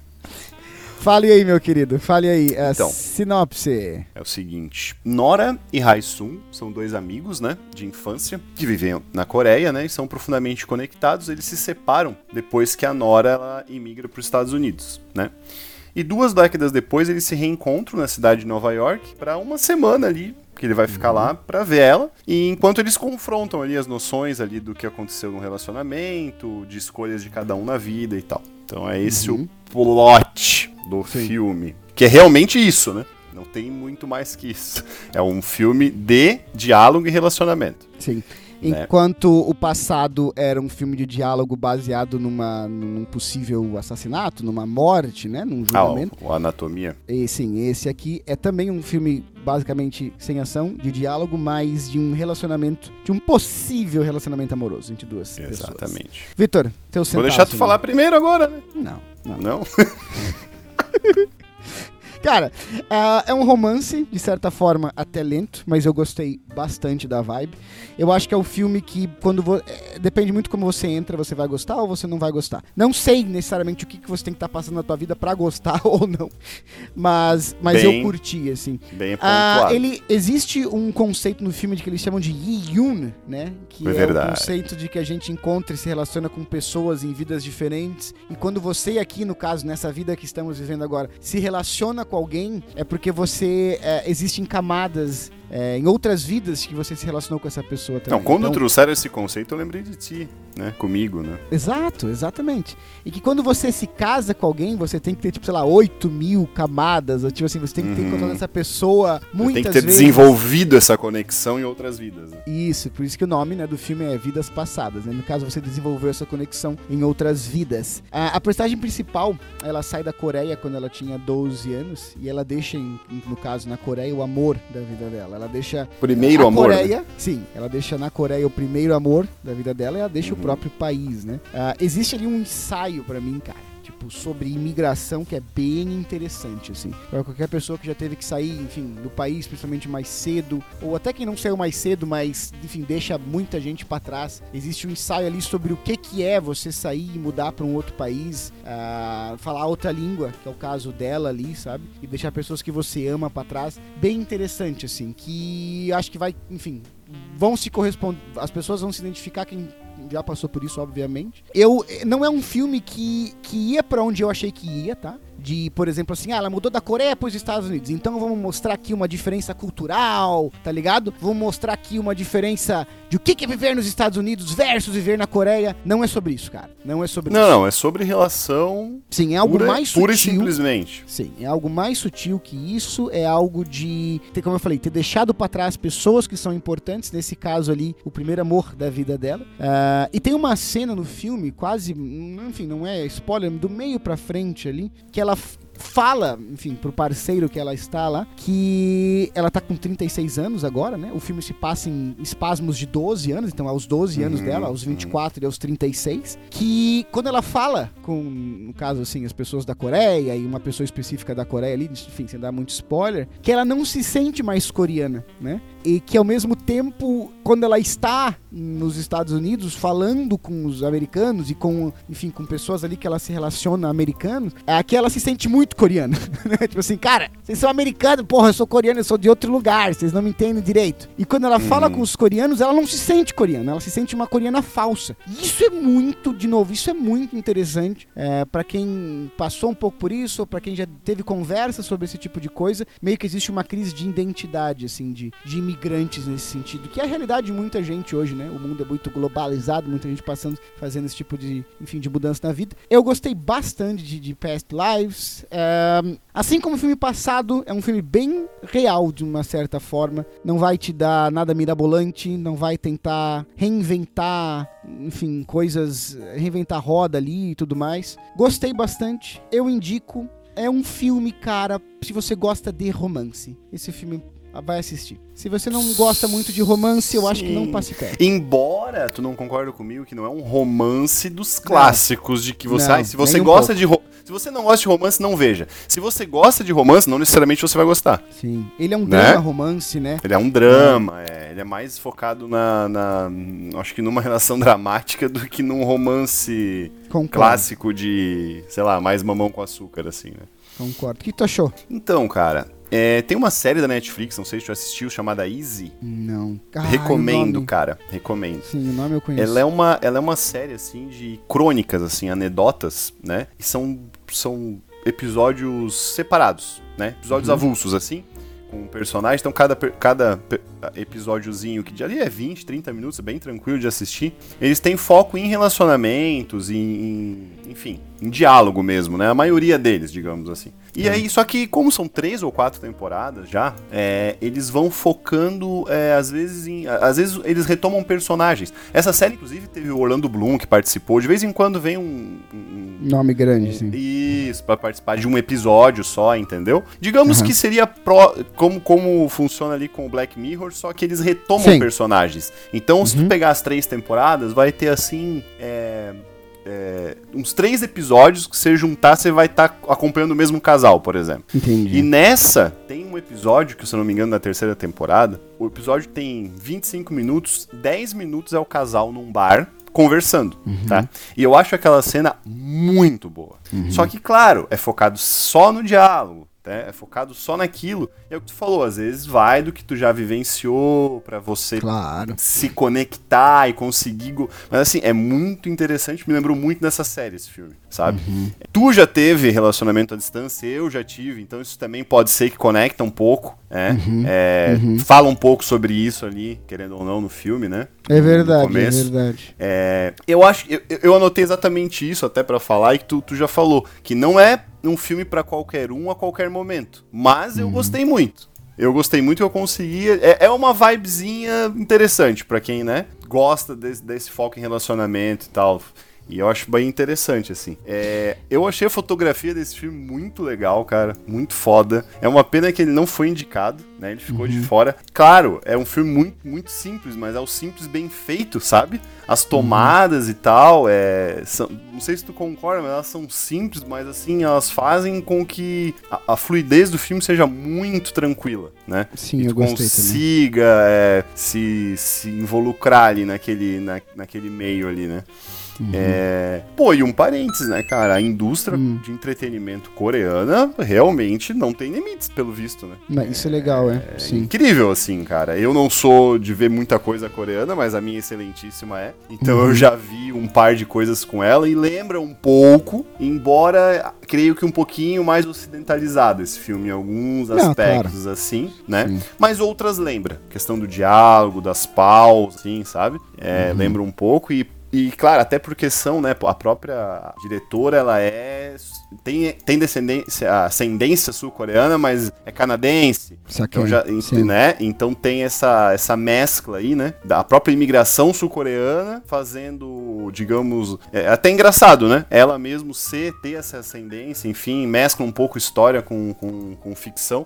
S1: Fale aí, meu querido. Fale aí. A então, sinopse.
S2: É o seguinte: Nora e Haisung são dois amigos, né, de infância, que vivem na Coreia, né, e são profundamente conectados. Eles se separam depois que a Nora ela imigra para os Estados Unidos, né? E duas décadas depois eles se reencontram na cidade de Nova York para uma semana ali que ele vai ficar uhum. lá para ver ela e enquanto eles confrontam ali as noções ali do que aconteceu no relacionamento, de escolhas de cada um na vida e tal. Então é esse uhum. o plot do Sim. filme, que é realmente isso, né? Não tem muito mais que isso. É um filme de diálogo e relacionamento.
S1: Sim. Né? Enquanto o passado era um filme de diálogo baseado numa, num possível assassinato, numa morte, né? Num julgamento.
S2: Ah, o, o Anatomia.
S1: E, sim, esse aqui é também um filme basicamente sem ação, de diálogo, mas de um relacionamento, de um possível relacionamento amoroso entre duas
S2: Exatamente.
S1: pessoas.
S2: Exatamente.
S1: Vitor, teu centavo.
S2: Vou deixar tu falar primeiro agora, né?
S1: Não. Não.
S2: Não?
S1: Cara, uh, é um romance, de certa forma, até lento, mas eu gostei bastante da vibe. Eu acho que é um filme que, quando vo... é, depende muito como você entra, você vai gostar ou você não vai gostar. Não sei necessariamente o que, que você tem que estar tá passando na tua vida para gostar ou não, mas, mas bem, eu curti, assim.
S2: Bem uh,
S1: ele Existe um conceito no filme de que eles chamam de Yi-Yun, né? Que é, é o conceito de que a gente encontra e se relaciona com pessoas em vidas diferentes. E quando você aqui, no caso, nessa vida que estamos vivendo agora, se relaciona com alguém, é porque você é, existe em camadas é, em outras vidas que você se relacionou com essa pessoa também.
S2: Não, quando então, trouxeram esse conceito, eu lembrei de ti, né? Comigo, né?
S1: Exato, exatamente. E que quando você se casa com alguém, você tem que ter, tipo, sei lá, 8 mil camadas, ou tipo assim, você tem que ter uhum. encontrado essa pessoa muitas vezes. Tem que ter
S2: vezes. desenvolvido essa conexão em outras vidas. Né?
S1: Isso, por isso que o nome né, do filme é Vidas Passadas, né? No caso, você desenvolveu essa conexão em outras vidas. A, a personagem principal, ela sai da Coreia quando ela tinha 12 anos, e ela deixa, em, no caso, na Coreia, o amor da vida dela. Ela deixa.
S2: Primeiro amor.
S1: Né? Coreia, né? sim, ela deixa na Coreia o primeiro amor da vida dela e ela deixa uhum. o próprio país, né? Uh, existe ali um ensaio para mim, cara tipo, sobre imigração que é bem interessante, assim. Para qualquer pessoa que já teve que sair, enfim, do país, principalmente mais cedo, ou até quem não saiu mais cedo, mas, enfim, deixa muita gente para trás. Existe um ensaio ali sobre o que, que é você sair e mudar para um outro país, uh, falar outra língua, que é o caso dela ali, sabe? E deixar pessoas que você ama para trás. Bem interessante, assim, que acho que vai, enfim, vão se corresponder, as pessoas vão se identificar quem já passou por isso, obviamente. Eu não é um filme que, que ia para onde eu achei que ia, tá? de, por exemplo, assim, ah, ela mudou da Coreia para os Estados Unidos, então vamos mostrar aqui uma diferença cultural, tá ligado? Vamos mostrar aqui uma diferença de o que é viver nos Estados Unidos versus viver na Coreia. Não é sobre isso, cara. Não é sobre
S2: não,
S1: isso.
S2: Não, não, é sobre relação.
S1: Sim, é algo
S2: pura,
S1: mais sutil.
S2: Pura e simplesmente.
S1: Sim, é algo mais sutil que isso, é algo de, como eu falei, ter deixado para trás pessoas que são importantes, nesse caso ali, o primeiro amor da vida dela. Uh, e tem uma cena no filme, quase, enfim, não é spoiler, do meio para frente ali, que ela fala, enfim, pro parceiro que ela está lá, que ela tá com 36 anos agora, né? O filme se passa em espasmos de 12 anos, então aos 12 uhum, anos dela, aos 24 uhum. e aos 36, que quando ela fala com, no caso assim, as pessoas da Coreia e uma pessoa específica da Coreia ali, enfim, sem dar muito spoiler, que ela não se sente mais coreana, né? E que ao mesmo tempo, quando ela está nos Estados Unidos falando com os americanos e com, enfim, com pessoas ali que ela se relaciona americanos, é que ela se sente muito coreana. Né? tipo assim, cara, vocês são americanos, porra, eu sou coreano, eu sou de outro lugar, vocês não me entendem direito. E quando ela fala uhum. com os coreanos, ela não se sente coreana, ela se sente uma coreana falsa. Isso é muito, de novo, isso é muito interessante é, para quem passou um pouco por isso, ou pra quem já teve conversa sobre esse tipo de coisa, meio que existe uma crise de identidade, assim, de, de nesse sentido, que é a realidade de muita gente hoje, né? O mundo é muito globalizado, muita gente passando, fazendo esse tipo de, enfim, de mudança na vida. Eu gostei bastante de, de Past Lives. É, assim como o filme passado, é um filme bem real, de uma certa forma. Não vai te dar nada mirabolante, não vai tentar reinventar, enfim, coisas, reinventar roda ali e tudo mais. Gostei bastante. Eu indico. É um filme, cara, se você gosta de romance. Esse filme vai assistir. Se você não gosta muito de romance, eu Sim. acho que não passe perto.
S2: Embora tu não concorda comigo que não é um romance dos clássicos não. de que você, não, ah, se você um gosta pouco. de se você não gosta de romance, não veja. Se você gosta de romance, não necessariamente você vai gostar.
S1: Sim. Ele é um né? drama romance, né?
S2: Ele é um drama, é. ele é mais focado na, na acho que numa relação dramática do que num romance Concordo. clássico de, sei lá, mais mamão com açúcar assim, né?
S1: Concordo. O que tu achou?
S2: Então, cara, é, tem uma série da Netflix, não sei se tu assistiu, chamada Easy.
S1: Não.
S2: Ai, recomendo, cara. Recomendo.
S1: Sim, o nome eu conheço.
S2: Ela é uma, ela é uma série, assim, de crônicas, assim, anedotas, né? E são, são episódios separados, né? Episódios uhum. avulsos, assim com personagens. Então, cada, cada episódiozinho que de ali é 20, 30 minutos, é bem tranquilo de assistir. Eles têm foco em relacionamentos, em, em enfim, em diálogo mesmo, né? A maioria deles, digamos assim. E aí, só que como são três ou quatro temporadas já, é, eles vão focando, é, às vezes, em, às vezes eles retomam personagens. Essa série, inclusive, teve o Orlando Bloom que participou. De vez em quando vem um, um
S1: nome grande, um, sim.
S2: Isso, para participar de um episódio só, entendeu? Digamos uhum. que seria pró, como como funciona ali com o Black Mirror, só que eles retomam sim. personagens. Então, se tu uhum. pegar as três temporadas, vai ter assim, é, é, uns três episódios que você juntar, você vai estar tá acompanhando o mesmo casal, por exemplo.
S1: Entendi.
S2: E nessa, tem um episódio, que se eu não me engano, na terceira temporada, o episódio tem 25 minutos, 10 minutos é o casal num bar conversando, uhum. tá? E eu acho aquela cena muito boa. Uhum. Só que, claro, é focado só no diálogo. Né? É focado só naquilo. É o que tu falou, às vezes vai do que tu já vivenciou para você
S1: claro.
S2: se conectar e conseguir. Mas assim, é muito interessante, me lembrou muito dessa série esse filme, sabe? Uhum. Tu já teve relacionamento à distância, eu já tive, então isso também pode ser que conecta um pouco, né? Uhum. É, uhum. Fala um pouco sobre isso ali, querendo ou não, no filme, né?
S1: É verdade, é verdade.
S2: É, eu acho, eu, eu anotei exatamente isso até para falar e que tu, tu já falou, que não é um filme para qualquer um a qualquer momento. Mas eu uhum. gostei muito. Eu gostei muito que eu consegui. É, é uma vibezinha interessante para quem, né, gosta desse, desse foco em relacionamento e tal. E eu acho bem interessante, assim. É, eu achei a fotografia desse filme muito legal, cara. Muito foda. É uma pena que ele não foi indicado, né? Ele ficou uhum. de fora. Claro, é um filme muito, muito simples, mas é o simples bem feito, sabe? As tomadas uhum. e tal, é, são, não sei se tu concorda, mas elas são simples, mas assim, elas fazem com que a, a fluidez do filme seja muito tranquila, né?
S1: Sim,
S2: e
S1: eu gostei
S2: consiga é, se, se involucrar ali naquele, na, naquele meio ali, né? Uhum. É... Pô, e um parênteses, né, cara? A indústria uhum. de entretenimento coreana realmente não tem limites, pelo visto, né?
S1: Mas isso é legal, é.
S2: é incrível, assim, cara. Eu não sou de ver muita coisa coreana, mas a minha excelentíssima é. Então uhum. eu já vi um par de coisas com ela e lembra um pouco, embora creio que um pouquinho mais ocidentalizado esse filme em alguns aspectos, claro. assim, né? Sim. Mas outras lembra. Questão do diálogo, das pausas, assim, sabe? É, uhum. Lembra um pouco e e, claro, até porque são, né, a própria diretora, ela é tem, tem descendência, ascendência sul-coreana, mas é canadense. Então, já, né? então tem essa, essa mescla aí, né? Da própria imigração sul-coreana fazendo, digamos, é até engraçado, né? Ela mesmo ser, ter essa ascendência, enfim, mescla um pouco história com, com, com ficção.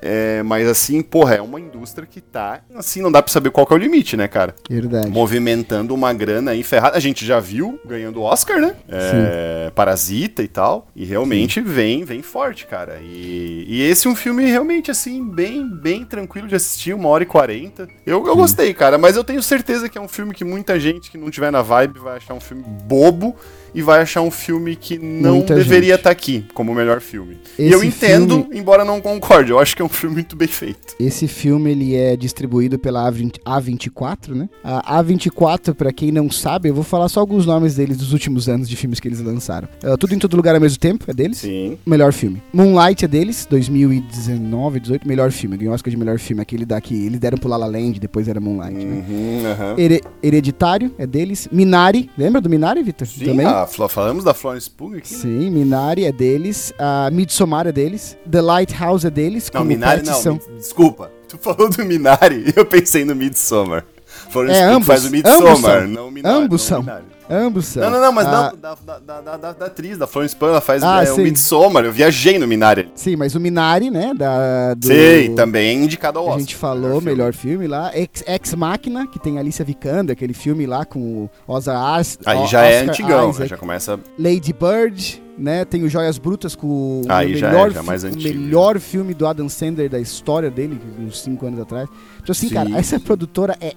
S2: É, mas assim, porra, é uma indústria que tá, assim, não dá pra saber qual que é o limite, né, cara?
S1: Verdade.
S2: Movimentando uma grana aí ferrada. A gente já viu ganhando Oscar, né? É, Parasita e tal. E realmente Sim. vem, vem forte, cara. E, e esse é um filme realmente, assim, bem, bem tranquilo de assistir, uma hora e quarenta. Eu, eu gostei, cara, mas eu tenho certeza que é um filme que muita gente que não tiver na vibe vai achar um filme bobo e vai achar um filme que não Muita deveria estar tá aqui como o melhor filme. Esse e eu entendo, filme... embora não concorde, eu acho que é um filme muito bem feito.
S1: Esse filme ele é distribuído pela A20, A24, né? A A24, para quem não sabe, eu vou falar só alguns nomes deles dos últimos anos de filmes que eles lançaram. Uh, Tudo em todo lugar ao mesmo tempo, é deles?
S2: Sim.
S1: Melhor filme. Moonlight é deles, 2019, 18, melhor filme. Ganhou Oscar de melhor filme, aquele daqui. Eles deram pro La La Land, depois era Moonlight, né?
S2: uhum, né? Uhum.
S1: Her Hereditário é deles. Minari, lembra do Minari, Vitor?
S2: Sim, Também? Ah, falamos da Florence Pugh aqui?
S1: Sim, Minari é deles, a Midsommar é deles, The Lighthouse é deles.
S2: Não, Minari não, são... desculpa. Tu falou do Minari e eu pensei no Midsommar.
S1: Florence é, Pugh ambos,
S2: faz o Midsommar, não o Minari.
S1: Ambos são. Ambos são.
S2: Não, não, não, mas ah. da, da, da, da, da, atriz, da Florence Pugh, ela faz ah, é, o Midsommar. Eu viajei no Minari.
S1: Sim, mas o Minari, né? Da,
S2: do... Sim, também é indicado ao Oscar.
S1: A gente falou, melhor, melhor filme. filme, lá. Ex, Ex Machina, que tem Alicia Vikander, aquele filme lá com o Oza Ars,
S2: Aí já é Oscar é antigão, Isaac, já começa...
S1: Lady Bird, né? Tem o Joias Brutas com
S2: Aí
S1: o
S2: melhor, já
S1: é,
S2: já mais
S1: antigo. o melhor filme do Adam Sandler da história dele, uns 5 anos atrás. Então assim, Sim. cara, essa produtora é...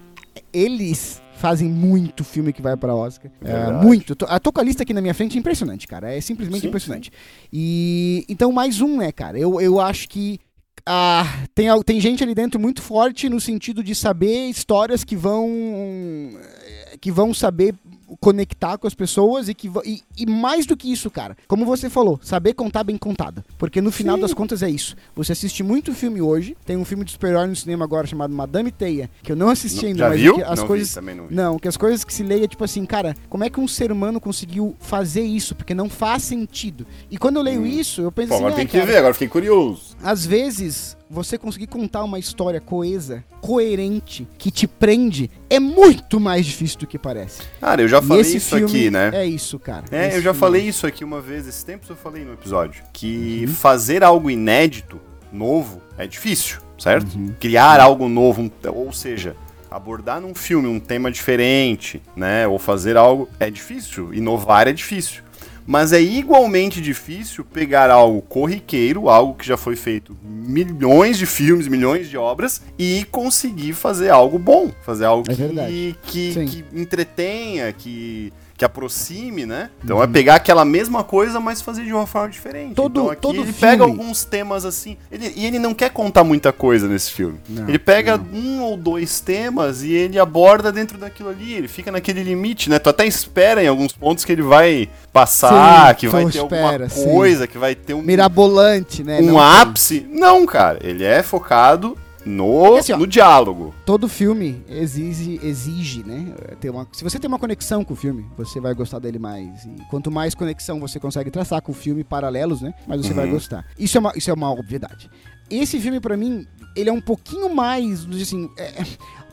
S1: Eles fazem muito filme que vai para Oscar. É, muito. Eu tô com a lista aqui na minha frente, impressionante, cara. É simplesmente sim, impressionante. Sim. E então mais um, né, cara? Eu, eu acho que ah, tem, tem gente ali dentro muito forte no sentido de saber histórias que vão que vão saber conectar com as pessoas e que e, e, mais do que isso, cara, como você falou, saber contar bem contada. Porque no final Sim. das contas é isso. Você assiste muito filme hoje, tem um filme de super-herói no cinema agora chamado Madame Teia, que eu não assisti ainda,
S2: Já
S1: mas
S2: viu?
S1: Que as
S2: não
S1: coisas
S2: vi, também não, vi.
S1: não, que as coisas que se leia tipo assim, cara, como é que um ser humano conseguiu fazer isso? Porque não faz sentido. E quando eu leio hum. isso, eu penso Pô,
S2: assim, agora
S1: é,
S2: tem que ver, agora fiquei curioso.
S1: Às vezes você conseguir contar uma história coesa, coerente, que te prende, é muito mais difícil do que parece.
S2: Cara, eu já falei isso aqui, né?
S1: É isso, cara.
S2: É, esse eu já falei isso aqui uma vez, esses tempos eu falei no episódio, que uhum. fazer algo inédito, novo, é difícil, certo? Uhum. Criar algo novo, ou seja, abordar num filme um tema diferente, né? Ou fazer algo é difícil, inovar é difícil. Mas é igualmente difícil pegar algo corriqueiro, algo que já foi feito milhões de filmes, milhões de obras, e conseguir fazer algo bom. Fazer algo
S1: É
S2: que, que, que entretenha, que, que aproxime, né? Então é pegar aquela mesma coisa, mas fazer de uma forma diferente.
S1: Uhum. Todo-
S2: então aqui
S1: todo
S2: ele
S1: filme-
S2: pega alguns temas assim. ele- e ele não quer contar muita coisa nesse filme.
S1: Não,
S2: ele pega um ou dois temas e ele aborda dentro daquilo ali. Ele fica naquele limite, né? Tu até espera em alguns pontos que ele vai passar,
S1: Sim,
S2: que vai ter
S1: espera,
S2: alguma
S1: sim.
S2: coisa, que vai ter um,
S1: Mirabolante, né?
S2: um
S1: Não
S2: ápice. Não, cara. Ele é focado no,
S1: É assim, ó.
S2: no diálogo.
S1: Todo filme exige, exige, né? Ter uma, se você tem uma conexão com o filme, você vai gostar dele mais. E quanto mais conexão você consegue traçar com o filme paralelos, né? Mais você vai
S2: Uhum.
S1: gostar. Isso é uma, isso é uma obviedade. Esse filme, pra mim, ele é um pouquinho mais, assim, é,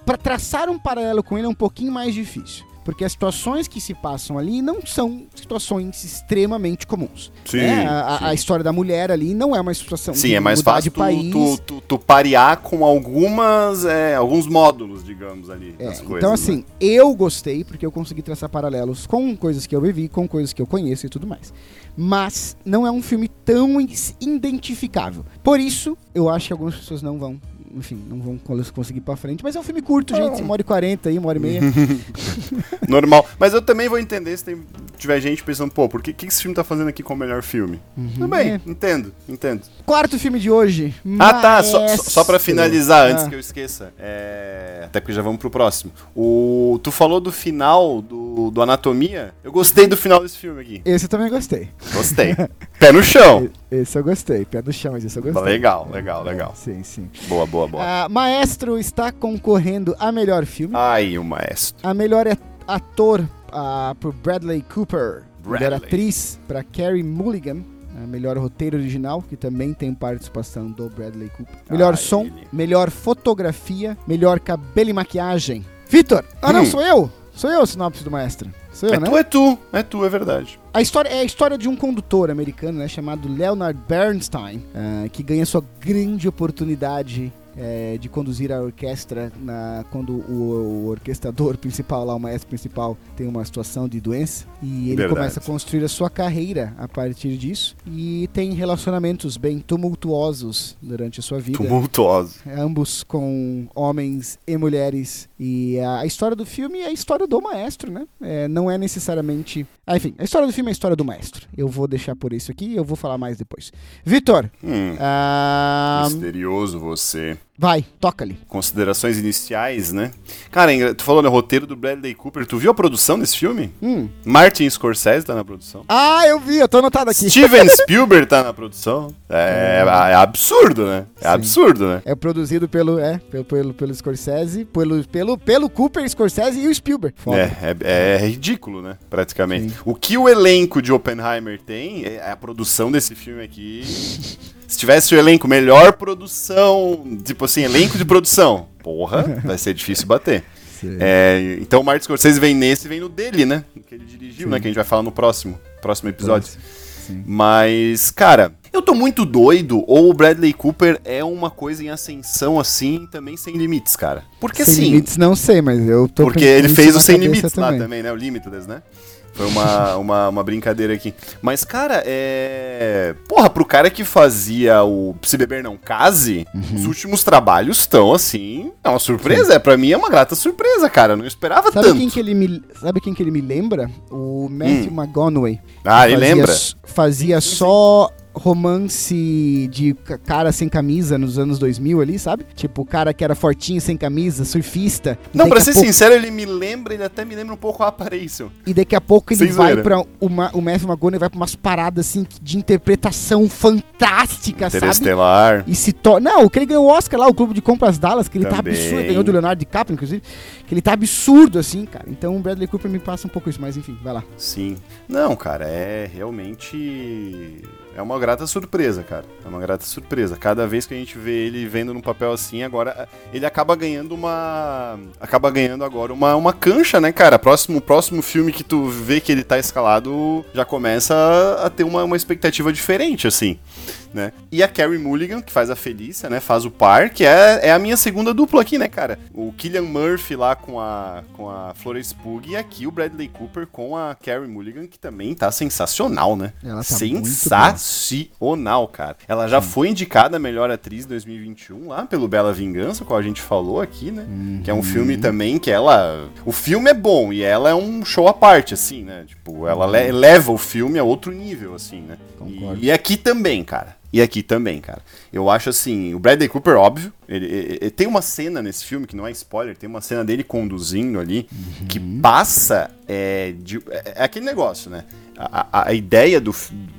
S1: para traçar um paralelo com ele é um pouquinho mais difícil. Porque as situações que se passam ali não são situações extremamente comuns.
S2: Sim,
S1: né? A,
S2: sim.
S1: a história da mulher ali não é uma situação
S2: Sim, é mais fácil tu,
S1: país.
S2: tu, tu, tu parear com algumas, é, alguns módulos, digamos, ali.
S1: É,
S2: coisas,
S1: então,
S2: né?
S1: assim, eu gostei porque eu consegui traçar paralelos com coisas que eu vivi, com coisas que eu conheço e tudo mais. Mas não é um filme tão identificável. Por isso, eu acho que algumas pessoas não vão, enfim, não vão cons- conseguir ir pra frente. Mas é um filme curto, gente, uma hora e quarenta aí, uma hora e meia.
S2: Normal. Mas eu também vou entender se tem, tiver gente pensando, pô, por que, que esse filme tá fazendo aqui como melhor filme? Tudo bem,
S1: É.
S2: entendo, entendo.
S1: Quarto filme de hoje.
S2: Ah, tá. Só, só, só pra finalizar, antes
S1: Ah.
S2: que eu esqueça. É... Até porque já vamos pro próximo. O... Tu falou do final do, do Anatomia. Eu gostei do final desse filme aqui.
S1: Esse eu também gostei.
S2: Gostei. Pé no chão.
S1: Esse eu gostei. Pé do chão, mas esse eu gostei.
S2: Legal, legal, legal.
S1: Sim, sim.
S2: Boa, boa, boa.
S1: Ah, Maestro está concorrendo a melhor filme.
S2: Ai, o maestro.
S1: A melhor at- ator ah, por Bradley Cooper. Melhor
S2: Bradley.
S1: atriz para Carrie Mulligan. A melhor roteiro original, que também tem participação do Bradley Cooper. Melhor
S2: Ah,
S1: som,
S2: ele.
S1: melhor fotografia, melhor cabelo e maquiagem. Vitor! Ah, não,
S2: Hum.
S1: sou eu! Sou eu, sinopse do maestro. Sou eu,
S2: É
S1: né?
S2: tu, é tu. É tu, é verdade.
S1: A história é a história de um condutor americano, né, chamado Leonard Bernstein, ah, que ganha sua grande oportunidade eh, de conduzir a orquestra na, quando o, o orquestrador principal, lá, o maestro principal, tem uma situação de doença. E ele
S2: Verdade.
S1: começa a construir a sua carreira a partir disso. E tem relacionamentos bem tumultuosos durante a sua vida.
S2: Tumultuoso.
S1: Ambos com homens e mulheres. E a, a história do filme é a história do maestro, né? É, não é necessariamente. Ah, enfim, a história do filme é a história do maestro. Eu vou deixar por isso aqui e eu vou falar mais depois. Vitor,
S2: Hum,
S1: ah,
S2: misterioso você.
S1: Vai, toca ali.
S2: Considerações iniciais, né? Cara, engra- tu falou no roteiro do Bradley Cooper. Tu viu a produção desse filme?
S1: Hum.
S2: Martin Scorsese tá na produção.
S1: Ah, eu vi, eu tô anotado aqui.
S2: Steven Spielberg tá na produção. É, é absurdo, né? É
S1: Sim.
S2: absurdo, né?
S1: É produzido pelo, é, pelo, pelo, pelo Scorsese, pelo, pelo, pelo Cooper, Scorsese e o Spielberg. Foda.
S2: É, é, é ridículo, né? Praticamente.
S1: Sim.
S2: O que o elenco de Oppenheimer tem, é a produção desse filme aqui. Se tivesse o elenco, melhor produção. Tipo assim, elenco de produção. Porra, vai ser difícil bater. É, então o Martin Scorsese vem nesse e vem no dele, né? No que ele dirigiu,
S1: Sim.
S2: né? Que a gente vai falar no próximo, próximo episódio.
S1: Sim.
S2: Mas, cara, eu tô muito doido, ou o Bradley Cooper é uma coisa em ascensão assim, também sem limites, cara. Porque
S1: Sem
S2: assim.
S1: limites não sei, mas eu tô
S2: Porque ele fez o Sem Limites lá também, né? O Limitless, né? Foi uma, uma, uma brincadeira aqui. Mas, cara, é. Porra, pro cara que fazia o Se Beber Não Case,
S1: Uhum.
S2: os últimos trabalhos estão assim. É uma surpresa. É, pra mim é uma grata surpresa, cara. Eu não esperava
S1: Sabe
S2: tanto.
S1: quem, que ele me, sabe quem que ele me lembra? O Matthew McConaughey.
S2: Ah, ele lembra?
S1: Fazia só romance de ca- cara sem camisa nos anos 2000 ali, sabe? Tipo, o cara que era fortinho, sem camisa, surfista.
S2: Não, pra ser
S1: pouco-
S2: sincero, ele me lembra, ele até me lembra um pouco a Aparência.
S1: E daqui a pouco ele
S2: Sem
S1: vai
S2: zoeira.
S1: pra. O, Ma- o Matthew McConaughey vai pra umas paradas assim de interpretação fantástica, sabe?
S2: Interestelar.
S1: E se torna. Não, o que ele ganhou o Oscar lá, o Clube de Compras Dallas, que ele tá
S2: Também.
S1: absurdo, ganhou do Leonardo DiCaprio, inclusive. Que ele tá absurdo, assim, cara. Então o Bradley Cooper me passa um pouco isso, mas enfim, vai lá.
S2: Sim. Não, cara, é realmente. É uma grata surpresa, cara. É uma grata surpresa. Cada vez que a gente vê ele vendo num papel assim, agora ele acaba ganhando uma. Acaba ganhando agora uma, uma cancha, né, cara? Próximo, próximo filme que tu vê que ele tá escalado já começa a ter uma, uma expectativa diferente, assim. Né? E a Carrie Mulligan, que faz a Felícia, né? Faz o par, que é, é a minha segunda dupla aqui, né, cara? O Killian Murphy lá com a, com a Florence Pugh e aqui o Bradley Cooper com a Carrie Mulligan, que também tá sensacional, né?
S1: Ela tá
S2: sensacional, cara. Ela já Sim. foi indicada a melhor atriz 2021 lá pelo Bela Vingança, qual a gente falou aqui, né? Uhum. Que é um filme também que ela. O filme é bom e ela é um show à parte, assim, né? Tipo, ela uhum. leva o filme a outro nível, assim, né? E, e aqui também, cara. E aqui também, cara. Eu acho assim, o Bradley Cooper, óbvio, ele, ele, ele, tem uma cena nesse filme, que não é spoiler, tem uma cena dele conduzindo ali, uhum. que passa é, de, é, é, aquele negócio, né? A, a, a, ideia do,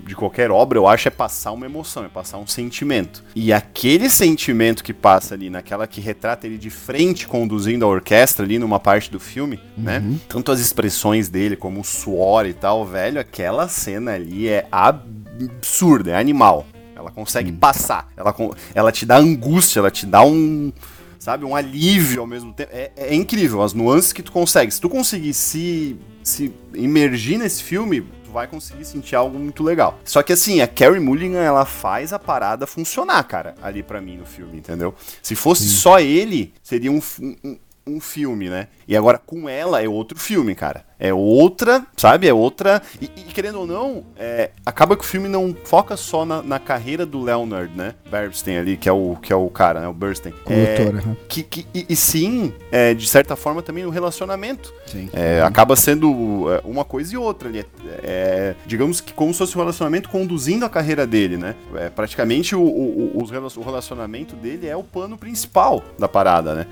S2: de qualquer obra, eu acho, é passar uma emoção, é passar um sentimento. E aquele sentimento que passa ali, naquela que retrata ele de frente conduzindo a orquestra ali numa parte do filme, né? uhum. né? Tanto as expressões dele, como o suor e tal, velho, aquela cena ali é absurda, é animal. Ela consegue hum. passar. Ela, ela te dá angústia, ela te dá um. Sabe, um alívio ao mesmo tempo. É, é incrível as nuances que tu consegue. Se tu conseguir se, se imergir nesse filme, tu vai conseguir sentir algo muito legal. Só que assim, a Carrie Mulligan, ela faz a parada funcionar, cara, ali para mim no filme, entendeu? Se fosse Sim. só ele, seria um, um, um filme, né? E agora com ela é outro filme, cara. É outra, sabe? É outra. E, e querendo ou não, é, acaba que o filme não foca só na, na, carreira do Leonard, né? Bernstein ali, que é o, que é o cara, né? O Bernstein.
S1: É,
S2: uhum. que, que, e, e sim, é, de certa forma, também o relacionamento. Sim. É, acaba sendo é, uma coisa e outra ali. É, digamos que como se fosse um relacionamento conduzindo a carreira dele, né? praticamente o, o, o relacionamento dele é o pano principal da parada, né?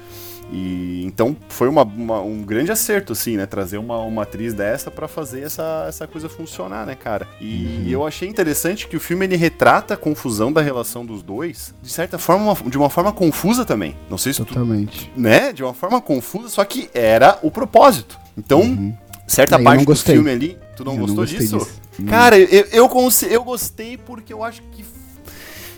S2: E então foi uma, uma, um grande acerto, assim, né? Trazer uma, uma atriz dessa para fazer essa, essa coisa funcionar, né, cara? E uhum. eu achei interessante que o filme ele retrata a confusão da relação dos dois, de certa forma, uma, de uma forma confusa também. Não sei se
S1: Totalmente.
S2: Tu, né? De uma forma confusa, só que era o propósito. Então, uhum. certa parte do filme ali, tu não eu gostou não disso? Disso. Cara, eu, eu, eu, eu gostei porque eu acho que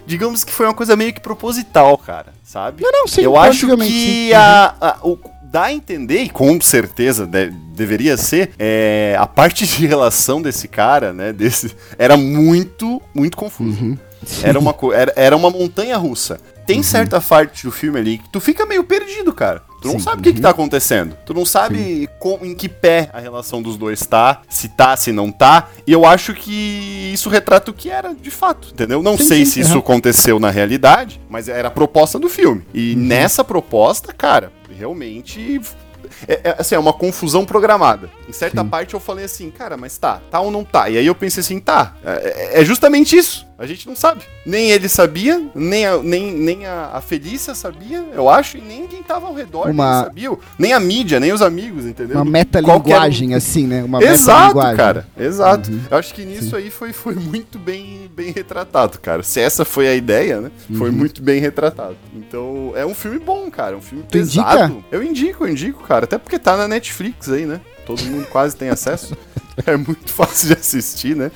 S2: digamos que foi uma coisa meio que proposital, cara, sabe?
S1: Não, não, sim,
S2: Eu acho que a, a, o, dá a entender, e com certeza de, deveria ser, é, a parte de relação desse cara, né, desse, era muito, muito confuso. Uhum. Era, uma, era, era uma montanha russa. Tem uhum. certa parte do filme ali que tu fica meio perdido, cara. Tu não Sim. sabe o que, que tá acontecendo. Tu não sabe com, em que pé a relação dos dois tá, se tá, se não tá. E eu acho que isso retrata o que era de fato, entendeu? Não sim, sei se isso aconteceu na realidade, mas era a proposta do filme. E uhum. nessa proposta, cara, realmente é, é, assim, é uma confusão programada. Em certa Sim. parte eu falei assim, cara, mas tá, tá ou não tá? E aí eu pensei assim, tá, é, é, é justamente isso. A gente não sabe. Nem ele sabia, nem a, nem, nem a, a Felícia sabia, eu acho, e nem quem tava ao redor uma... sabia. Nem a mídia, nem os amigos, entendeu?
S1: Uma metalinguagem, um... assim, né? Uma
S2: exato, cara. Exato. Uhum. Eu acho que nisso Sim. aí foi, foi muito bem, bem retratado, cara. Se essa foi a ideia, né? Uhum. Foi muito bem retratado. Então, é um filme bom, cara. Um filme tu pesado. Indica? Eu indico, eu indico, cara. Até porque tá na Netflix aí, né? Todo mundo quase tem acesso. É muito fácil de assistir, né?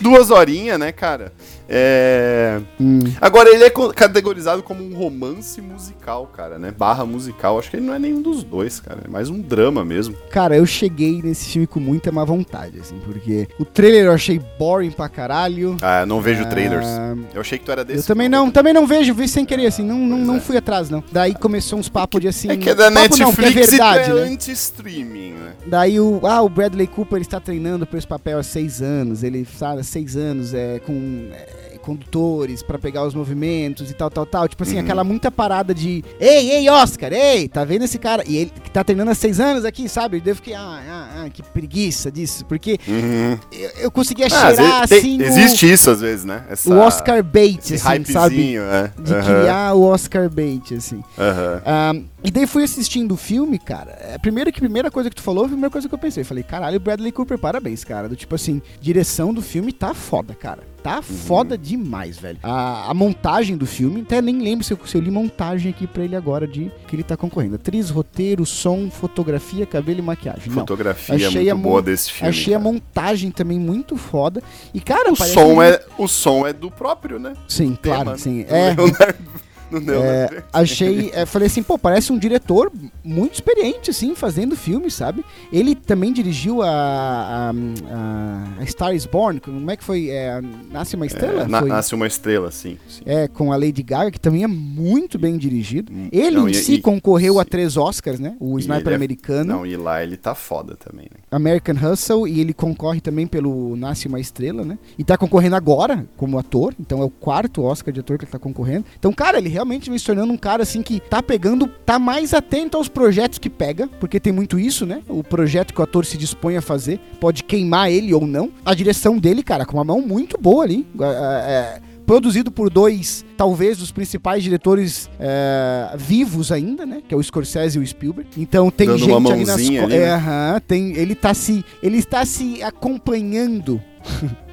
S2: Duas horinhas, né, cara? É... Hum. Agora, ele é categorizado como um romance musical, cara, né? Barra musical. Acho que ele não é nenhum dos dois, cara. É mais um drama mesmo.
S1: Cara, eu cheguei nesse filme com muita má vontade, assim, porque o trailer eu achei boring pra caralho.
S2: Ah, não vejo ah... trailers. Eu achei que tu era desse.
S1: Eu também não, também não vejo, vi sem querer, assim, não, não, não é. fui atrás, não. Daí começou uns papos de assim.
S2: É que é da Netflix não, que é verdade, né? anti-streaming, né?
S1: Daí o. Ah, o Bradley Cooper ele está treinando pra esse papel há seis anos. Ele, sabe, há seis anos é com. É, condutores para pegar os movimentos e tal, tal, tal. Tipo assim, uhum. aquela muita parada de Ei, ei, Oscar, ei, tá vendo esse cara? E ele que tá treinando há seis anos aqui, sabe? Eu fiquei, ah, ah, ah, que preguiça disso. Porque uhum. eu, eu, conseguia ah, cheirar assim.
S2: Existe isso às vezes, né?
S1: Essa, o Oscar bait, assim, sabe? É. De uhum. criar o Oscar bait, assim. Um, e daí fui assistindo o filme, cara. É, primeiro que primeira coisa que tu falou, a primeira coisa que eu pensei, falei, caralho, Bradley Cooper, parabéns, cara. Do tipo assim, direção do filme tá foda, cara. Tá uhum. foda demais, velho. A, a, montagem do filme, até nem lembro se eu, se eu li montagem aqui pra ele agora de que ele tá concorrendo. Atriz, roteiro, som, fotografia, cabelo e maquiagem.
S2: Fotografia Não, achei muito boa desse filme.
S1: Achei cara. a montagem também muito foda. E, cara,
S2: o som, é, o som é do próprio, né?
S1: Sim, claro, sim. É. Leonardo
S2: Não deu,
S1: É,
S2: né?
S1: achei, é, falei assim, pô, parece um diretor muito experiente, assim, fazendo filmes, sabe? Ele também dirigiu a, a, a- a Star is Born, como é que foi? É, Nasce uma Estrela?
S2: É, na-
S1: Foi-
S2: nasce uma estrela, sim. sim.
S1: É, com a Lady Gaga, que também é muito bem dirigido.
S2: Hum,
S1: Ele
S2: não,
S1: em
S2: e-
S1: si
S2: e-
S1: concorreu a
S2: sim.
S1: três Oscars, né? O Sniper
S2: é-
S1: Americano,
S2: Não, e lá ele tá foda também, né?
S1: American Hustle, e ele concorre também pelo Nasce uma Estrela, né? E tá concorrendo agora como ator, então é o quarto Oscar de ator que ele tá concorrendo. Então, cara, ele realmente vem se tornando um cara assim que tá pegando, tá mais atento aos projetos que pega, porque tem muito isso, né? O projeto que o ator se dispõe a fazer pode queimar ele ou não. A direção dele, cara, com uma mão muito boa ali. É, é, produzido por dois, talvez, dos principais diretores é, vivos ainda, né? Que é o Scorsese e o Spielberg. Então tem
S2: Dando
S1: gente ali nas
S2: ali, né?
S1: é, aham, tem, ele tá se, ele está se acompanhando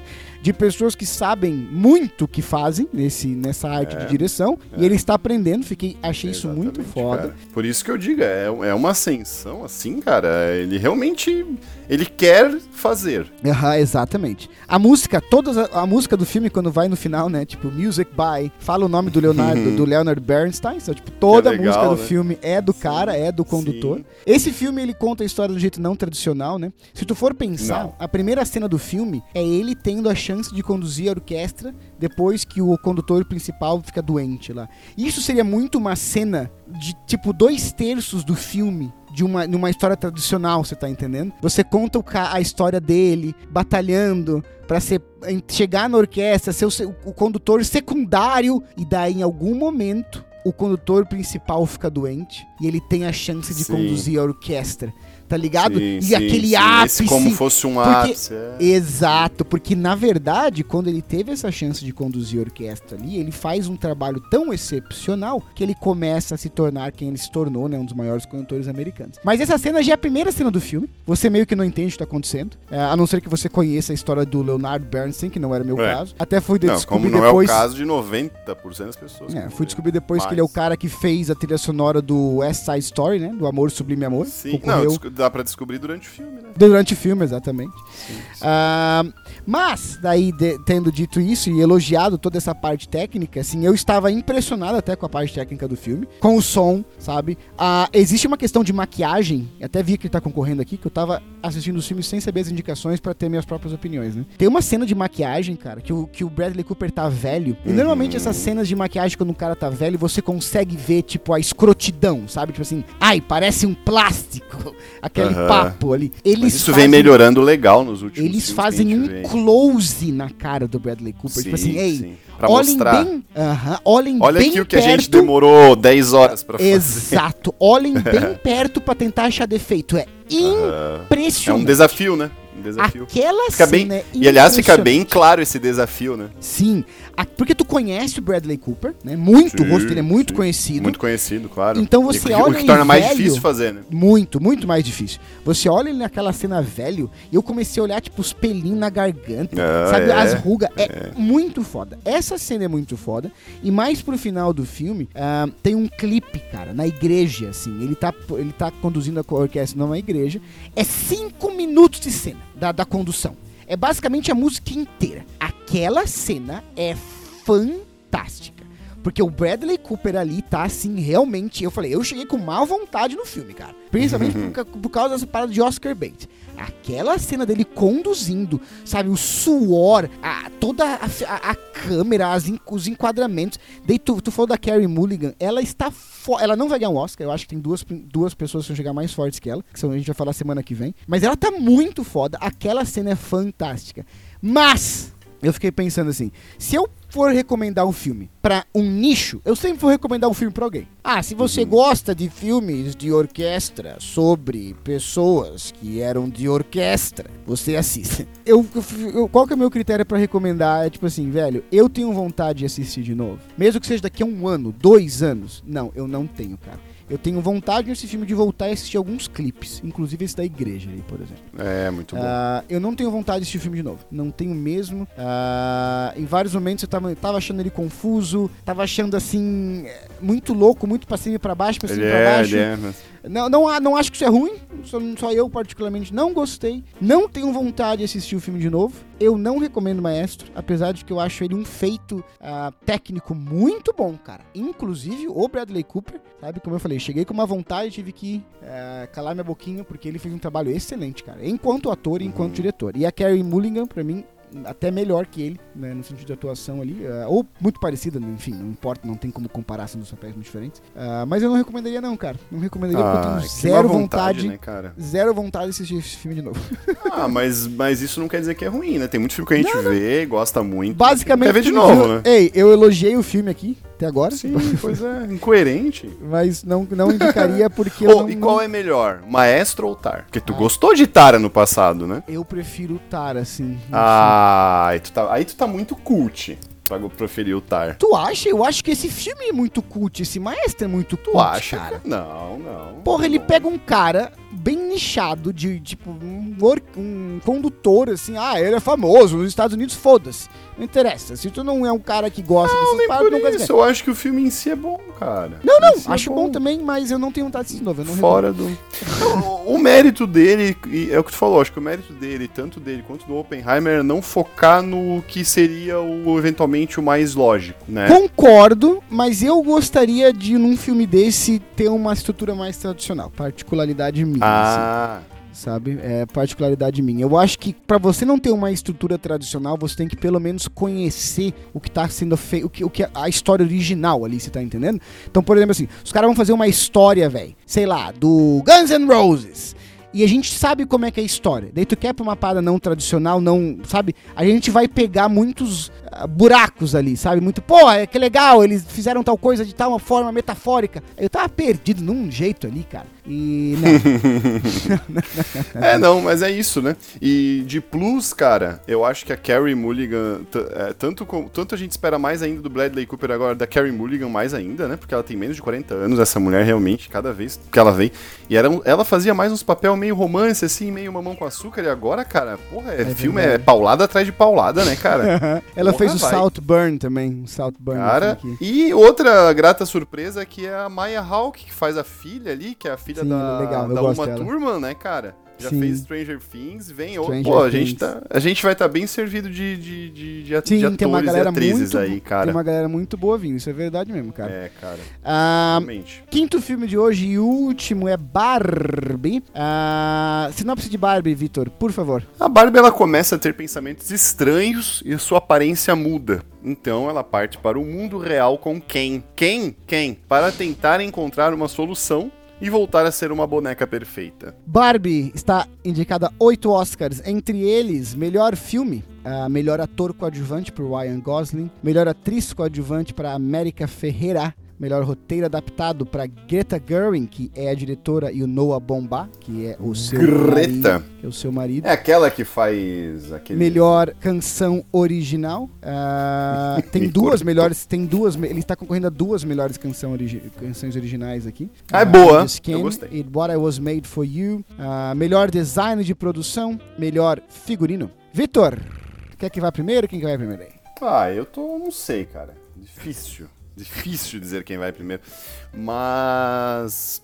S1: de pessoas que sabem muito o que fazem nesse, nessa arte de direção e ele está aprendendo. Fiquei, achei isso muito foda.
S2: cara. Por isso que eu digo, é, é uma ascensão assim, cara. Ele realmente ele quer fazer.
S1: Aham, exatamente. A música, toda a, a música do filme, quando vai no final, né? Tipo, Music by, fala o nome do Leonardo, do Leonard Bernstein. Então, tipo, toda
S2: é
S1: a música
S2: legal,
S1: do
S2: né?
S1: filme é do
S2: Sim,
S1: cara, é do condutor.
S2: sim.
S1: Esse filme, ele conta a história do jeito não tradicional, né? Se tu for pensar,
S2: Não.
S1: a primeira cena do filme é ele tendo a chance de conduzir a orquestra depois que o condutor principal fica doente lá. Isso seria muito uma cena de, tipo, dois terços do filme de uma, numa história tradicional, você tá entendendo? Você conta o ca- a história dele batalhando pra ser, chegar na orquestra, ser o, o condutor secundário, e daí em algum momento o condutor principal fica doente e ele tem a chance de
S2: Sim.
S1: conduzir a orquestra, tá ligado?
S2: Sim,
S1: e
S2: sim,
S1: aquele
S2: sim.
S1: ápice.
S2: Esse como fosse um
S1: porque-
S2: ápice. é.
S1: Exato, porque na verdade, quando ele teve essa chance de conduzir a orquestra ali, ele faz um trabalho tão excepcional que ele começa a se tornar quem ele se tornou, né? Um dos maiores cantores americanos. Mas essa cena já é a primeira cena do filme. Você meio que não entende o que tá acontecendo. é, a não ser que você conheça a história do Leonard Bernstein, que não era meu
S2: É.
S1: caso. Até fui
S2: Não,
S1: descobrir
S2: como não
S1: depois.
S2: é o caso de 90% das pessoas.
S1: É,
S2: que
S1: fui descobrir depois que
S2: Mas-
S1: ele é o cara que fez a trilha sonora do West Side Story, né? Do Amor Sublime Amor.
S2: Sim, não, desco- dá pra descobrir durante o filme, né?
S1: Durante o filme, exatamente.
S2: Sim, sim.
S1: Ah, mas, daí, de- tendo dito isso e elogiado toda essa parte técnica, assim, eu estava impressionado até com a parte técnica do filme, com o som, sabe? Ah, existe uma questão de maquiagem, até vi que ele tá concorrendo aqui, que eu tava assistindo os filmes sem saber as indicações pra ter minhas próprias opiniões, né? Tem uma cena de maquiagem, cara, que o, que o Bradley Cooper tá velho, e
S2: Uhum.
S1: normalmente essas cenas de maquiagem quando o cara tá velho, você consegue ver, tipo, a escrotidão, sabe? Tipo assim, ai, parece um plástico, aquele
S2: Aham.
S1: papo ali. Eles
S2: Mas isso
S1: fazem-
S2: vem melhorando legal nos últimos
S1: eles fazem um. Close na cara do Bradley Cooper. tipo assim,
S2: Sim,
S1: ei,
S2: sim. Pra
S1: olhem
S2: mostrar.
S1: bem. aham, olhem
S2: Olha
S1: bem
S2: aqui o que
S1: perto.
S2: a gente demorou 10 horas pra fazer.
S1: Exato. Olhem bem perto pra tentar achar defeito. É
S2: Aham. É
S1: impressionante.
S2: um desafio, né? Um desafio.
S1: Aquela
S2: Fica bem,
S1: cena é
S2: e aliás, fica
S1: impressionante.
S2: bem claro esse desafio, né?
S1: Sim, porque tu conhece o Bradley Cooper, né? Muito, o
S2: Sim,
S1: rosto dele é muito
S2: sim.
S1: conhecido.
S2: Muito conhecido, claro.
S1: Então você
S2: E,
S1: olha
S2: O que
S1: ele
S2: torna mais
S1: velho-
S2: difícil fazer, né?
S1: Muito, muito mais difícil. Você olha ele naquela cena velho e eu comecei a olhar, tipo, os pelinhos na garganta,
S2: Ah,
S1: sabe?
S2: é,
S1: As rugas. É, muito foda. Essa cena é muito foda. E mais pro final do filme, ah, tem um clipe, cara, na igreja, assim. Ele tá, ele tá conduzindo a orquestra numa igreja. É cinco minutos de cena da, da condução. É basicamente a música inteira. Aquela cena é fantástica. Porque o Bradley Cooper ali tá assim, realmente. Eu falei, eu cheguei com má vontade no filme, cara. Principalmente por, por causa dessa parada de Oscar bait. Aquela cena dele conduzindo, sabe, o suor, a, toda a, a- a câmera, as os enquadramentos. Daí tu, tu falou da Carrie Mulligan, ela está Ela não vai ganhar um Oscar, eu acho que tem duas, duas pessoas que vão chegar mais fortes que ela, que são, a gente vai falar semana que vem. Mas ela tá muito foda, aquela cena é fantástica. Mas, eu fiquei pensando assim, se eu for recomendar um filme pra um nicho, eu sempre vou recomendar um filme pra alguém. Ah, se você gosta de filmes de orquestra sobre pessoas que eram de orquestra, você assista. Eu, eu- qual que é o meu critério pra recomendar? É tipo assim, velho, eu tenho vontade de assistir de novo. Mesmo que seja daqui a um ano, dois anos. Não, eu não tenho, cara. Eu tenho vontade nesse filme de voltar e assistir alguns clipes, inclusive esse da igreja aí, por exemplo.
S2: É, muito bom.
S1: Ah, eu não tenho vontade de assistir o filme de novo. Não tenho mesmo. Ah, em vários momentos eu tava, tava achando ele confuso, tava achando assim. Muito louco, muito pra cima e pra baixo, pra cima
S2: ele
S1: e pra
S2: é,
S1: baixo.
S2: ele é, mas-
S1: Não, não, não acho que isso é ruim. só, só eu particularmente não gostei. Não tenho vontade de assistir o filme de novo. Eu não recomendo Maestro, apesar de que eu acho ele um feito uh, técnico muito bom, cara. Inclusive o Bradley Cooper, sabe? Como eu falei, cheguei com uma vontade, tive que uh, calar minha boquinha, porque ele fez um trabalho excelente, cara. Enquanto ator e enquanto diretor. E a Carrie Mulligan, pra mim, até melhor que ele, né, no sentido de atuação ali, uh, ou muito parecida, enfim, não importa, não tem como comparar, sendo papéis muito diferentes. Uh, mas eu não recomendaria não, cara. Não recomendaria ah, porque eu tenho zero vontade, vontade né, zero vontade de assistir esse filme de novo.
S2: ah, mas, mas isso não quer dizer que é ruim, né? Tem muito filme que a gente não, vê, não. gosta muito.
S1: Basicamente,
S2: quer ver de novo, né?
S1: Ei, eu elogiei o filme aqui, até agora.
S2: Sim, pois é, incoerente.
S1: Mas não, não indicaria porque.
S2: oh,
S1: não,
S2: e qual não... é melhor, Maestro ou Tar? Porque tu ah. gostou de Tara no passado, né?
S1: Eu prefiro Tara, sim.
S2: Ah, aí tu, tá, aí tu tá muito cult pra preferir o Tar.
S1: Tu acha? Eu acho que esse filme é muito cult, esse maestro é muito cult, tu acha? cara.
S2: Não, não.
S1: Porra, não. ele pega um cara bem nichado de, tipo, um, um condutor, assim, ah, ele é famoso nos Estados Unidos, foda-se. Não interessa. Se tu não é um cara que gosta
S2: não, dessas paradas, não isso. Eu acho que o filme em si é bom, cara.
S1: Não, não, é acho é bom. bom. também, mas eu não tenho vontade de assistir de novo.
S2: Fora do. o, o mérito dele, é o que tu falou, acho que o mérito dele, tanto dele quanto do Oppenheimer, é não focar no que seria o eventualmente o mais lógico, né?
S1: Concordo, mas eu gostaria de, num filme desse, ter uma estrutura mais tradicional. Particularidade minha.
S2: Ah.
S1: Assim sabe? É particularidade minha. Eu acho que para você não ter uma estrutura tradicional, você tem que pelo menos conhecer o que tá sendo feito, o que, o que a história original ali, você tá entendendo? Então, por exemplo, assim, os caras vão fazer uma história, velho, sei lá, do Guns N' Roses. E a gente sabe como é que é a história. Daí tu quer pra uma parada não tradicional, não, sabe? A gente vai pegar muitos buracos ali, sabe? Muito, pô, é que legal, eles fizeram tal coisa de tal forma metafórica. Eu tava perdido num jeito ali, cara. E.
S2: Não. é, não, mas é isso, né? E de plus, cara, eu acho que a Carrie Mulligan. É, tanto, tanto a gente espera mais ainda do Bradley Cooper agora, da Carrie Mulligan mais ainda, né? Porque ela tem menos de 40 anos, essa mulher realmente, cada vez que ela vem. E era, ela fazia mais uns papel meio romance, assim, meio mamão com açúcar. E agora, cara, porra, é, é filme verdade. é paulada atrás de paulada, né, cara?
S1: ela porra, fez o South Burn também. O South Burn.
S2: Cara, e outra grata surpresa que é a Maya Hawke, que faz a filha ali, que é a filha filha Sim, da, legal, da Uma Turma, né, cara? Já Sim. fez Stranger Things, vem outro. Pô, a gente, tá, a gente vai estar tá bem servido de, de, de, de, Sim, de atores e atrizes
S1: muito,
S2: aí, cara.
S1: Tem uma galera muito boa vindo, isso é verdade mesmo, cara.
S2: É, cara.
S1: Ah, quinto filme de hoje e último é Barbie. Ah, sinopse de Barbie, Vitor, por favor.
S2: A Barbie, ela começa a ter pensamentos estranhos e sua aparência muda. Então ela parte para o mundo real com quem? Quem? Quem? Para tentar encontrar uma solução e voltar a ser uma boneca perfeita.
S1: Barbie está indicada a oito Oscars, entre eles melhor filme, uh, melhor ator coadjuvante para Ryan Gosling, melhor atriz coadjuvante para América Ferreira, melhor roteiro adaptado para Greta Gerwig, que é a diretora, e o Noah Bombá, que é o seu
S2: Greta.
S1: marido. Que é o seu marido.
S2: É aquela que faz aquele...
S1: Melhor canção original. Uh, tem duas melhores, tem duas, ele está concorrendo a duas melhores canção origi canções originais aqui.
S2: Ah, é boa. Skin, Eu gostei.
S1: It, What I Was Made For You. Uh, melhor design de produção, melhor figurino. Vitor, quer que vá primeiro? Quem que vai primeiro aí?
S2: Ah, eu tô, não sei, cara. Difícil. Difícil dizer quem vai primeiro. Mas.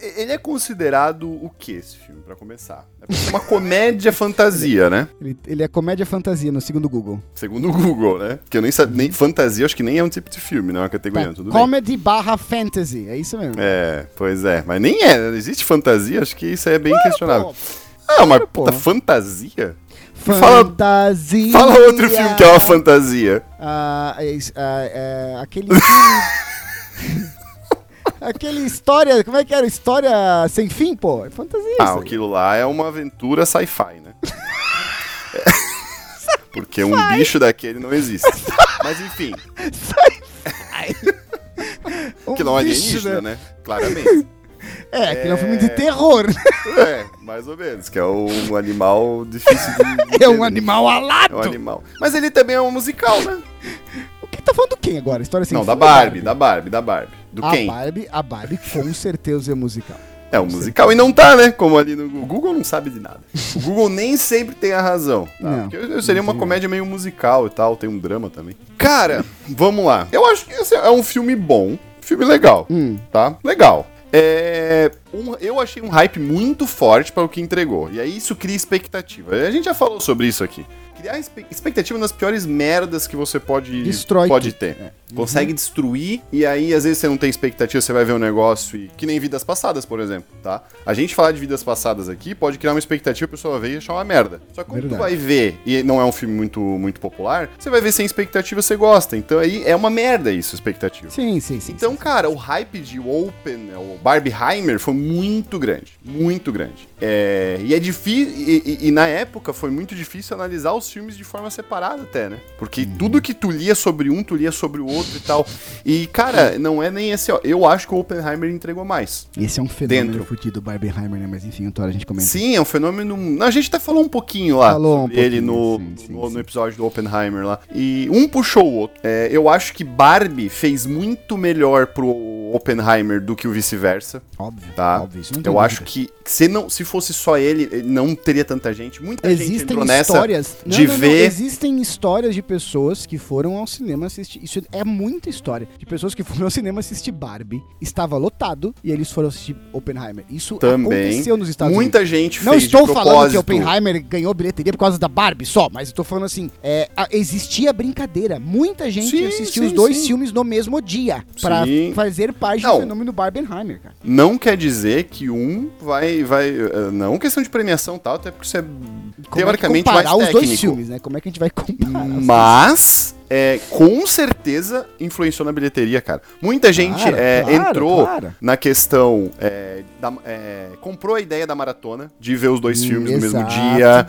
S2: É, ele é considerado o que esse filme, para começar? É uma comédia fantasia, né?
S1: Ele, ele, é comédia fantasia no segundo Google.
S2: Segundo o Google, né? Porque eu nem sabia. Nem fantasia, acho que nem é um tipo de filme, não é uma categoria. Tá. Tudo
S1: Comedy bem. barra fantasy, é isso mesmo.
S2: É, pois é. Mas nem é. Existe fantasia, acho que isso aí é bem questionável. Pô. Ah, uma puta fantasia?
S1: Fantasia.
S2: Fala, fala outro filme que é uma fantasia.
S1: Ah, é, é, é, aquele filme. aquele história. Como é que era? História sem fim, pô? É fantasia.
S2: Ah, aquilo lá é uma aventura sci-fi, né? Porque um bicho daquele não existe. Mas enfim. Sci-fi. que não é alienígena, né? Claramente.
S1: É, aquele é um filme de terror.
S2: É, mais ou menos, que é um animal difícil de.
S1: é um animal alado. É
S2: um animal. Mas ele também é um musical, né?
S1: O que tá falando do quem agora? História sem
S2: Não, da Barbie, da Barbie, da Barbie. Do
S1: a
S2: quem?
S1: Barbie, a Barbie com certeza é musical.
S2: É um musical e não tá, né? Como ali no Google. Google não sabe de nada. O Google nem sempre tem a razão. Tá? Não, Porque eu seria uma comédia meio musical e tal, tem um drama também. Cara, vamos lá. Eu acho que esse é um filme bom, filme legal, hum. tá? Legal. É, um, eu achei um hype muito forte para o que entregou. E aí isso cria expectativa. A gente já falou sobre isso aqui criar expectativa nas piores merdas que você pode,
S1: Destrói
S2: pode ter. É. Consegue uhum. destruir e aí às vezes você não tem expectativa, você vai ver um negócio e que nem vidas passadas, por exemplo, tá? A gente falar de vidas passadas aqui pode criar uma expectativa, a pessoa vai ver e achar uma merda. Só que quando Verdade. tu vai ver e não é um filme muito muito popular, você vai ver sem expectativa, você gosta. Então aí é uma merda isso, expectativa.
S1: Sim, sim, sim.
S2: Então,
S1: sim,
S2: cara, sim. o hype de Open, o Barbieheimer foi muito grande, muito grande. É, e é difícil e, e, e na época foi muito difícil analisar os filmes de forma separada até, né? Porque uhum. tudo que tu lia sobre um, tu lia sobre o outro e tal. E, cara, não é nem esse, ó. Eu acho que o Oppenheimer entregou mais.
S1: Esse é um fenômeno dentro. fudido, Barbenheimer, né? Mas enfim, então a gente comenta.
S2: Sim, é um fenômeno. A gente até falou um pouquinho lá. Falou um ele no, sim, sim, no, sim. no, episódio do Oppenheimer lá. E um puxou o outro. É, eu acho que Barbie fez muito melhor pro Oppenheimer do que o vice-versa.
S1: Óbvio.
S2: Tá?
S1: Óbvio,
S2: eu acho que se, não, se fosse só ele, não teria tanta gente. Muita
S1: Existem
S2: gente entrou
S1: histórias.
S2: nessa de não, não, ver
S1: existem histórias de pessoas que foram ao cinema assistir. Isso é muita história. De pessoas que foram ao cinema assistir Barbie. Estava lotado e eles foram assistir Oppenheimer. Isso
S2: Também.
S1: aconteceu nos Estados
S2: muita
S1: Unidos.
S2: gente
S1: Não
S2: fez
S1: estou falando que Oppenheimer ganhou bilheteria por causa da Barbie só, mas estou falando assim: é, existia brincadeira. Muita gente sim, assistiu sim, os dois sim. filmes no mesmo dia. para fazer parte não, do fenômeno Barbenheimer, cara.
S2: Não quer dizer que um vai. vai eh, não questão de premiação tal, até porque você é Como teoricamente é mais técnico. os dois filmes,
S1: né? Como é que a gente vai comparar?
S2: Mas é, com certeza influenciou na bilheteria, cara. Muita gente claro, é, claro, entrou claro. na questão. É, da, é, comprou a ideia da maratona, de ver os dois hum, filmes exato, no mesmo dia.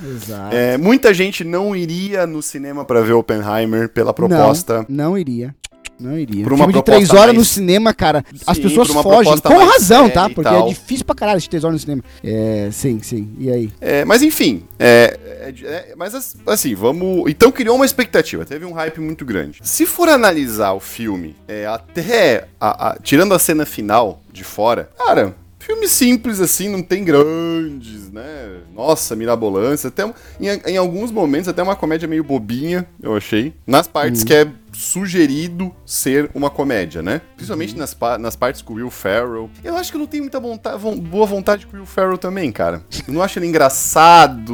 S2: É, muita gente não iria no cinema para ver Oppenheimer pela proposta.
S1: Não, não iria. Não iria. Por uma filme de três horas mais... no cinema, cara, sim, as pessoas fogem. Com razão, tá? Porque é difícil pra caralho de três horas no cinema. É, sim, sim. E aí?
S2: É, mas enfim, é, é, é mas assim, vamos. Então criou uma expectativa, teve um hype muito grande. Se for analisar o filme, é, até. A, a, tirando a cena final de fora, cara, filme simples assim, não tem grandes, né? Nossa, mirabolância. Até em, em alguns momentos até uma comédia meio bobinha, eu achei. Nas partes hum. que é sugerido ser uma comédia, né? Principalmente uhum. nas, pa nas partes com o Will Ferrell. Eu acho que eu não tenho muita vontade, boa vontade com o Will Ferrell também, cara. Eu não acho ele engraçado.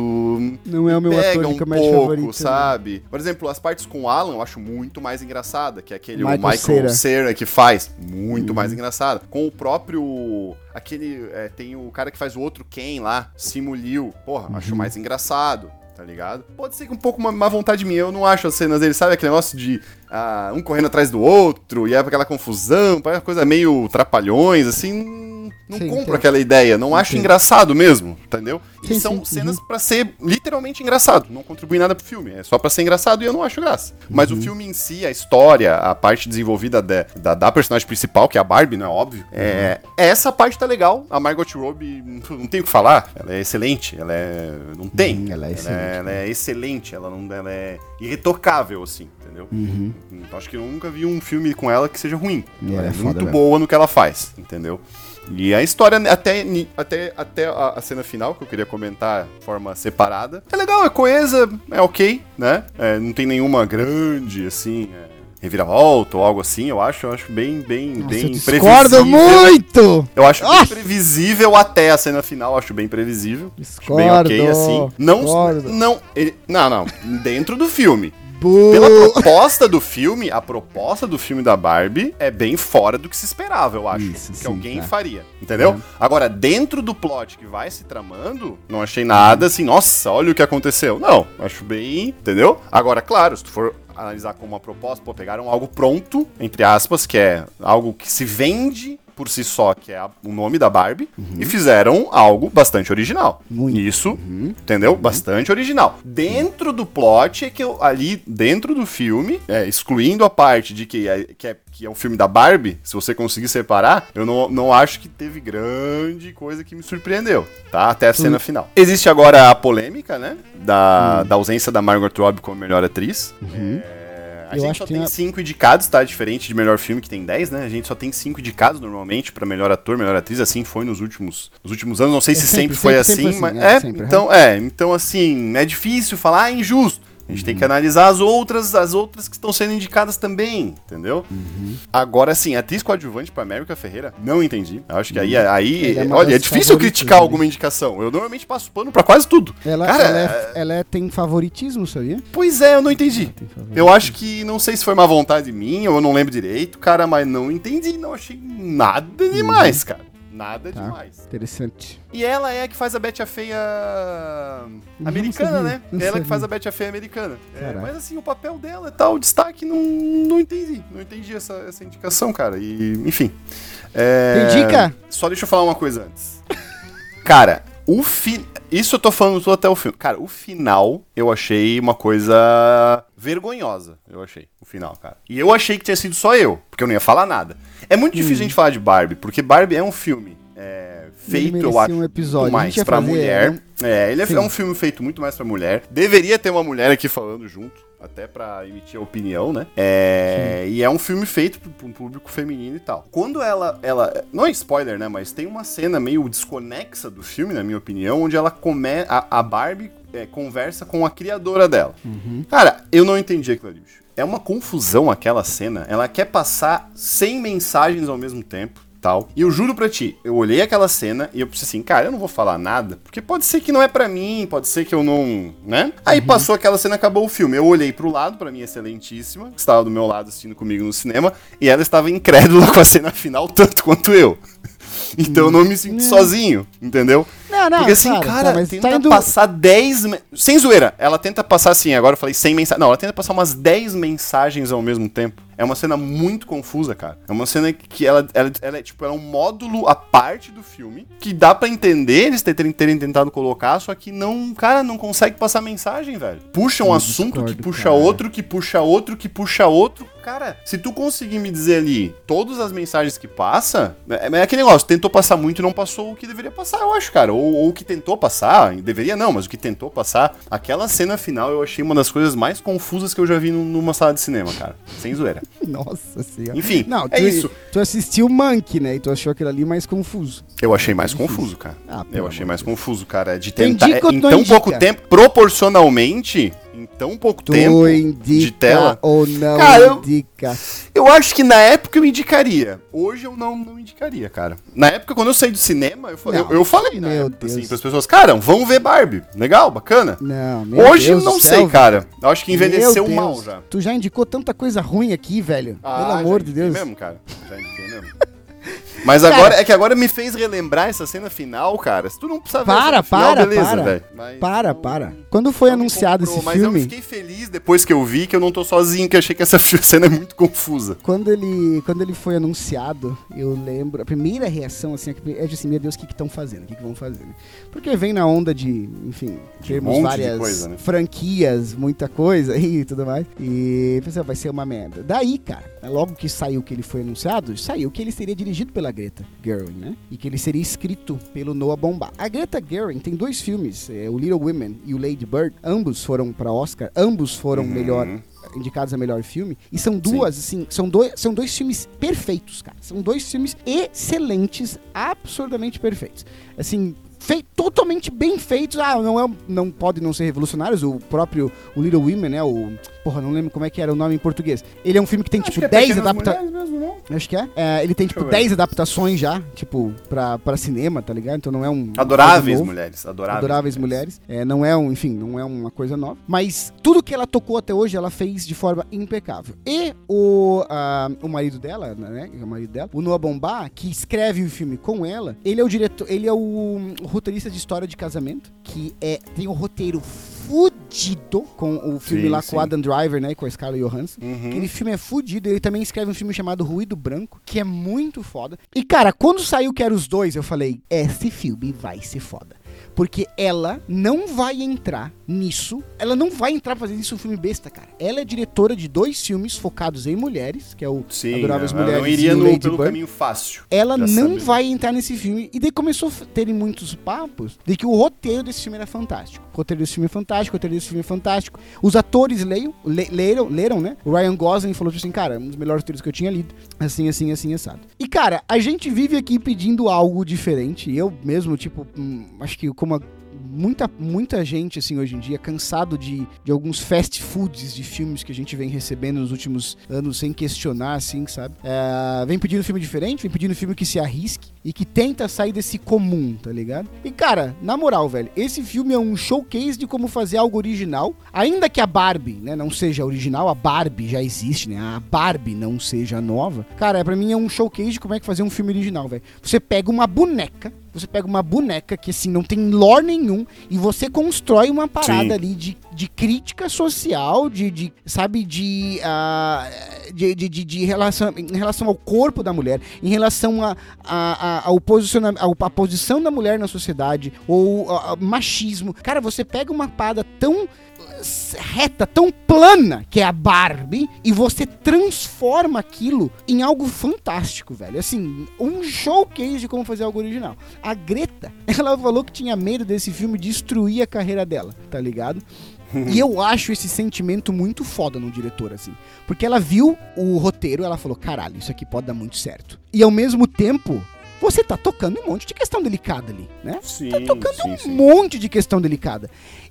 S1: Não é o meu
S2: pega
S1: ator
S2: um pouco,
S1: favorito. Né?
S2: sabe? Né? Por exemplo, as partes com o Alan eu acho muito mais engraçada, que é aquele Michael, Michael Cera. que faz. Muito uhum. mais engraçado. Com o próprio... Aquele... É, tem o cara que faz o outro Ken lá, Simuliu. Porra, uhum. acho mais engraçado tá ligado? Pode ser que um pouco uma má vontade minha, eu não acho as cenas dele, sabe aquele negócio de ah, um correndo atrás do outro, e é aquela confusão, uma coisa meio trapalhões, assim, não sim, compro sim. aquela ideia, não acho sim. engraçado mesmo, entendeu? E são cenas uhum. para ser literalmente engraçado, não contribui nada pro filme, é só para ser engraçado e eu não acho graça. Uhum. Mas o uhum. filme em si, a história, a parte desenvolvida de, da, da, personagem principal, que é a Barbie, não é óbvio, é, uhum. é, essa parte tá legal. A Margot Robbie, não tem o que falar, ela é excelente, ela é. Não tem.
S1: Uhum, ela é excelente. Ela é,
S2: ela é excelente, ela, não, ela é irretocável, assim, entendeu?
S1: Uhum.
S2: Então acho que eu nunca vi um filme com ela que seja ruim. Ela é, é muito boa no que ela faz, entendeu? E a história, até, até, até a, cena final, que eu queria comentar de forma separada, é legal, é coesa, é ok, né? É, não tem nenhuma grande, assim, é, reviravolta ou algo assim, eu acho. Eu acho bem, bem, Nossa, bem
S1: eu previsível. muito!
S2: Eu acho bem previsível até a cena final, acho bem previsível.
S1: Discordo, bem ok,
S2: assim. Não, não, ele, não, não, dentro do filme. Pela proposta do filme, a proposta do filme da Barbie é bem fora do que se esperava, eu acho. Isso, que sim, alguém tá. faria. Entendeu? Uhum. Agora, dentro do plot que vai se tramando, não achei nada assim, nossa, olha o que aconteceu. Não, acho bem. Entendeu? Agora, claro, se tu for analisar como uma proposta, pô, pegaram algo pronto, entre aspas, que é algo que se vende por si só, que é a, o nome da Barbie, uhum. e fizeram algo bastante original.
S1: Muito.
S2: Isso, uhum. entendeu? Uhum. Bastante original. Dentro do plot, é que eu, ali dentro do filme, é, excluindo a parte de que é, que é que é um filme da Barbie, se você conseguir separar, eu não, não acho que teve grande coisa que me surpreendeu, tá? Até a cena final. Existe agora a polêmica, né? Da, hum. da ausência da Margot Robbie como melhor atriz.
S1: Uhum.
S2: É, a eu gente só tem 5 indicados, tá? Diferente de melhor filme que tem 10, né? A gente só tem 5 indicados normalmente para melhor ator, melhor atriz, assim foi nos últimos, nos últimos anos. Não sei é se sempre, sempre, foi sempre, assim, assim, mas é, é sempre, então, é, então assim, é difícil falar, ah, é injusto. A gente tem que analisar as outras, as outras que estão sendo indicadas também, entendeu? Agora, assim, atriz coadjuvante pra América Ferreira, não entendi. Eu acho que aí, aí
S1: Ele é
S2: olha, é difícil criticar
S1: dele.
S2: alguma indicação. Eu normalmente passo pano pra quase tudo.
S1: Ela,
S2: Cara,
S1: ela, é- ela é- tem favoritismo, sabia?
S2: Pois é, eu não entendi. Eu acho que, não sei se foi uma vontade minha ou eu não lembro direito, cara, mas não entendi, não achei nada demais, cara. Nada
S1: Tá.
S2: demais.
S1: Interessante.
S2: E ela é a que faz a Betty a Feia americana, né?
S1: não
S2: ela que faz a Betty a Feia americana. É, mas assim, o papel dela e tal, o destaque, não, não entendi. Não entendi essa, essa indicação, cara. E, enfim. É,
S1: Tem dica?
S2: Só deixa eu falar uma coisa antes. cara, o fi... Isso eu tô falando tudo até o filme. Cara, o final eu achei uma coisa vergonhosa. Eu achei, o final, cara. E eu achei que tinha sido só eu, porque eu não ia falar nada. É muito difícil a gente falar de Barbie, porque Barbie é um filme é, feito, eu acho,
S1: um episódio.
S2: mais pra
S1: fazer,
S2: mulher.
S1: né?
S2: É, ele é,
S1: Sim.
S2: é um filme feito muito mais pra mulher. Deveria ter uma mulher aqui falando junto, até pra emitir a opinião, né? É, e é um filme feito pro- pra um público feminino e tal. Quando ela, ela. Não é spoiler, né? Mas tem uma cena meio desconexa do filme, na minha opinião, onde ela come. A, a Barbie é, conversa com a criadora dela. Cara, eu não entendi aquilo ali, bicho. É uma confusão aquela cena. Ela quer passar 100 mensagens ao mesmo tempo. Tal. E eu juro pra ti, eu olhei aquela cena e eu pensei assim, cara, eu não vou falar nada, porque pode ser que não é pra mim, pode ser que eu não, né? Aí passou aquela cena, acabou o filme. Eu olhei pro lado, pra minha excelentíssima, que estava do meu lado assistindo comigo no cinema, e ela estava incrédula com a cena final tanto quanto eu. Então eu não me sinto sozinho, entendeu?
S1: Não, não,
S2: Porque assim,
S1: claro,
S2: cara,
S1: tá, mas
S2: tenta
S1: tá indo-
S2: passar 10. me- Sem zoeira, ela tenta passar assim, agora eu falei 100 mensagens. Não, ela tenta passar umas 10 mensagens ao mesmo tempo. É uma cena muito confusa, cara. É uma cena que ela, ela, ela é tipo, ela é um módulo à parte do filme que dá pra entender eles terem, terem tentado colocar, só que não, cara, não consegue passar mensagem, velho. Puxa um
S1: Eu
S2: assunto que
S1: discordo,
S2: puxa
S1: cara.
S2: outro, que puxa outro, que puxa outro. Cara, se tu conseguir me dizer ali todas as mensagens que passa, é, é aquele negócio, tentou passar muito e não passou o que deveria passar, eu acho, cara. Ou, ou o que tentou passar, deveria não, mas o que tentou passar. Aquela cena final eu achei uma das coisas mais confusas que eu já vi num- numa sala de cinema, cara. Sem zoeira.
S1: Nossa senhora.
S2: Enfim,
S1: Não,
S2: é
S1: tu,
S2: isso.
S1: Tu assistiu Monkey, né? E tu achou aquilo ali mais confuso.
S2: Eu achei mais confuso, cara.
S1: Ah,
S2: eu achei mais
S1: de Deus.
S2: confuso, cara. De tentar.
S1: indica ou
S2: em tão
S1: indica?
S2: pouco tempo, proporcionalmente, em tão pouco
S1: Tu
S2: tempo de tela.
S1: ou não
S2: Cara, eu-
S1: indica?
S2: Eu acho que na época eu indicaria. Hoje eu não, não indicaria, cara. Na época, quando eu saí do cinema, eu,
S1: Não,
S2: eu, eu falei, né?
S1: meu Deus.
S2: Assim, pras pessoas, cara, vamos ver Barbie. Legal, bacana.
S1: Não, meu
S2: Hoje
S1: Deus
S2: não sei,
S1: céu,
S2: cara. Eu acho que envelheceu mal já.
S1: Tu já indicou tanta coisa ruim aqui, velho.
S2: Ah,
S1: Pelo amor de Deus.
S2: mesmo, cara. Já indiquei mesmo. Mas
S1: Cara-
S2: agora, é que agora me fez relembrar essa cena final, cara. Se tu não precisa ver a
S1: Para,
S2: cena final,
S1: para,
S2: beleza,
S1: para.
S2: velho. Mas
S1: Para, para. Quando foi anunciado
S2: comprou,
S1: esse
S2: mas eu
S1: filme,
S2: fiquei feliz depois que eu vi que eu não tô sozinho, que eu achei que essa cena é muito confusa.
S1: quando ele, quando ele foi anunciado, eu lembro, a primeira reação assim é de assim, meu Deus, o que estão fazendo? O que, que vão fazer? Porque vem na onda de, enfim, termos
S2: de
S1: várias
S2: coisa, né?
S1: franquias, muita coisa e tudo mais. E pensei, "Ah, vai ser uma merda. Daí, cara, logo que saiu que ele foi anunciado, saiu que ele seria dirigido pela Greta Gerwig, né? E que ele seria escrito pelo Noah Baumbach. A Greta Gerwig tem dois filmes, é, o Little Women e o Lady Bird. Ambos foram para Oscar, ambos foram
S2: Uhum.
S1: melhor indicados a melhor filme. E são duas, assim, são dois, são dois filmes perfeitos, cara. São dois filmes excelentes, absurdamente perfeitos. Assim, fei- totalmente bem feitos. Ah, não, é, não pode não ser revolucionários. O próprio o Little Women, né? O. Porra, não lembro como é que era o nome em português. Ele é um filme que tem,
S2: Acho
S1: tipo,
S2: que é
S1: 10
S2: Pequenas
S1: adaptações.
S2: Mulheres mesmo, não?
S1: Acho que é. É, ele tem, tipo,
S2: eu ver.
S1: 10 adaptações já, tipo, pra, pra cinema, tá ligado? Então não é um.
S2: Adoráveis mulheres. Adoráveis,
S1: Adoráveis mulheres. É, não é um, enfim, não é uma coisa nova. Mas tudo que ela tocou até hoje, ela fez de forma impecável. E o, o marido dela, né? O marido dela, o Noah Bombá, que escreve o filme com ela, ele é o diretor, ele é o roteirista de história de casamento, que é tem um roteiro fudido com o filme
S2: Sim,
S1: lá
S2: sim.
S1: com o Adam Driver, né? Com a Scarlett Johansson.
S2: Uhum.
S1: Aquele filme é fudido. Ele também escreve um filme chamado Ruído Branco, que é muito foda. E, cara, quando saiu que eram os dois, eu falei: esse filme vai ser foda. Porque ela não vai entrar nisso. Ela não vai entrar fazendo isso um filme besta, cara. Ela é diretora de dois filmes focados em mulheres, que é o
S2: Sim,
S1: Adoráveis
S2: ela
S1: Mulheres
S2: não iria
S1: o
S2: no,
S1: Lady
S2: pelo
S1: Bird.
S2: caminho fácil.
S1: Ela não
S2: sabe.
S1: vai entrar nesse filme. E daí começou a terem muitos papos de que o roteiro desse filme era fantástico. O roteiro desse filme é fantástico, o roteiro desse filme é fantástico. Os atores leiam, le- leram, leram, né? O Ryan Gosling falou assim, cara, um dos melhores roteiros que eu tinha lido. Assim, assim, assim, assado. E, cara, a gente vive aqui pedindo algo diferente. Eu mesmo, tipo, hum, acho que como a muita, muita gente, assim, hoje em dia, cansado de, de alguns fast foods de filmes que a gente vem recebendo nos últimos anos sem questionar, assim, sabe? É, vem pedindo filme diferente, vem pedindo filme que se arrisque e que tenta sair desse comum, tá ligado? E, cara, na moral, velho, esse filme é um showcase de como fazer algo original, ainda que a Barbie, né, não seja original, a Barbie já existe, né? A Barbie não seja nova. Cara, para mim é um showcase de como é que fazer um filme original, velho. Você pega uma boneca você pega uma boneca que assim não tem lore nenhum e você constrói uma parada Sim. ali de, de crítica social, de, de sabe, de, uh, de, de, de, de, relação, em relação ao corpo da mulher, em relação a, a, a ao posicionamento, a, a posição da mulher na sociedade, ou a, machismo. Cara, você pega uma parada tão reta, tão plana que é a Barbie, e você transforma aquilo em algo fantástico, velho. Assim, um showcase de como fazer algo original. A Greta, ela falou que tinha medo desse filme destruir a carreira dela, tá ligado? e eu acho esse sentimento muito foda no diretor, assim. Porque ela viu o roteiro, ela falou: caralho, isso aqui pode dar muito certo. E ao mesmo tempo, você tá tocando um monte de questão delicada ali, né?
S2: Sim,
S1: tá tocando
S2: sim,
S1: um
S2: sim.
S1: monte de questão delicada.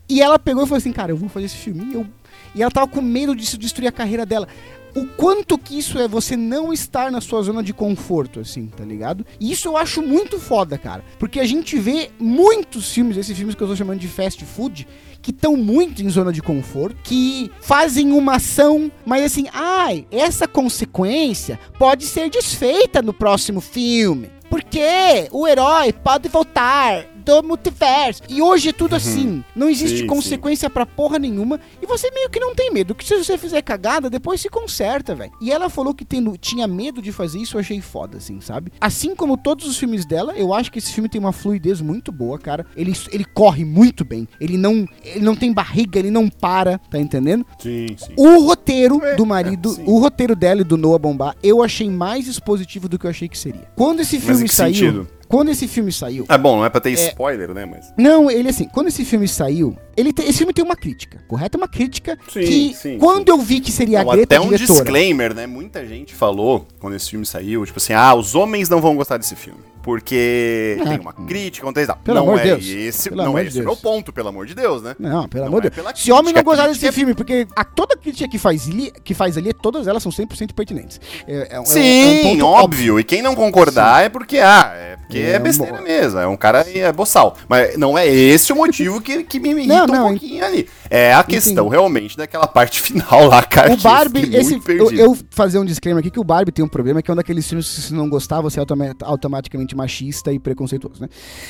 S1: E ela pegou e falou assim, cara, eu vou fazer esse filme. Eu... E ela tava com medo disso destruir a carreira dela. O quanto que isso é você não estar na sua zona de conforto, assim, tá ligado? E isso eu acho muito foda, cara. Porque a gente vê muitos filmes, esses filmes que eu tô chamando de fast food, que estão muito em zona de conforto, que fazem uma ação, mas assim, ai, essa consequência pode ser desfeita no próximo filme. Porque o herói pode voltar do multiverso. E hoje é tudo uhum. assim. Não existe sim, consequência sim. pra porra nenhuma. E você meio que não tem medo. Que se você fizer cagada, depois se conserta, velho. E ela falou que tendo, tinha medo de fazer isso, eu achei foda, assim, sabe? Assim como todos os filmes dela, eu acho que esse filme tem uma fluidez muito boa, cara. Ele, ele corre muito bem. Ele não, ele não tem barriga, ele não para, tá entendendo?
S2: Sim, sim.
S1: O roteiro é, do marido, é, o roteiro dela e do Noah Bombar, eu achei mais expositivo do que eu achei que seria. Quando esse filme saiu. Sentido? Quando esse filme saiu.
S2: É bom, não é pra ter é... spoiler, né? Mas...
S1: Não, ele assim, quando esse filme saiu, ele te... esse filme tem uma crítica, correto? Uma crítica sim, que sim, quando sim. eu vi que seria não, a Greta
S2: até um diretora, disclaimer, né? Muita gente falou quando esse filme saiu, tipo assim, ah, os homens não vão gostar desse filme porque é. tem uma crítica, um tal.
S1: Pelo não amor
S2: é
S1: Deus.
S2: esse, pelo não é esse de o meu ponto, pelo amor de Deus, né?
S1: Não, pelo não amor de é Deus. Se homem não gostar desse filme, porque a toda crítica que faz ali, que faz ali, todas elas são 100% pertinentes.
S2: É, é, Sim, um óbvio. óbvio. E quem não concordar Sim. é porque, ah, é porque é, besteira um... mesmo, é um cara é boçal. Mas não é esse o motivo que, que me irrita não, não, um pouquinho ali. É a questão realmente daquela parte final lá, cara.
S1: O Barbie, esse, eu, eu, fazer um disclaimer aqui que o Barbie tem um problema que é um daqueles filmes que se não gostar, você é automaticamente machista e preconceituoso, né?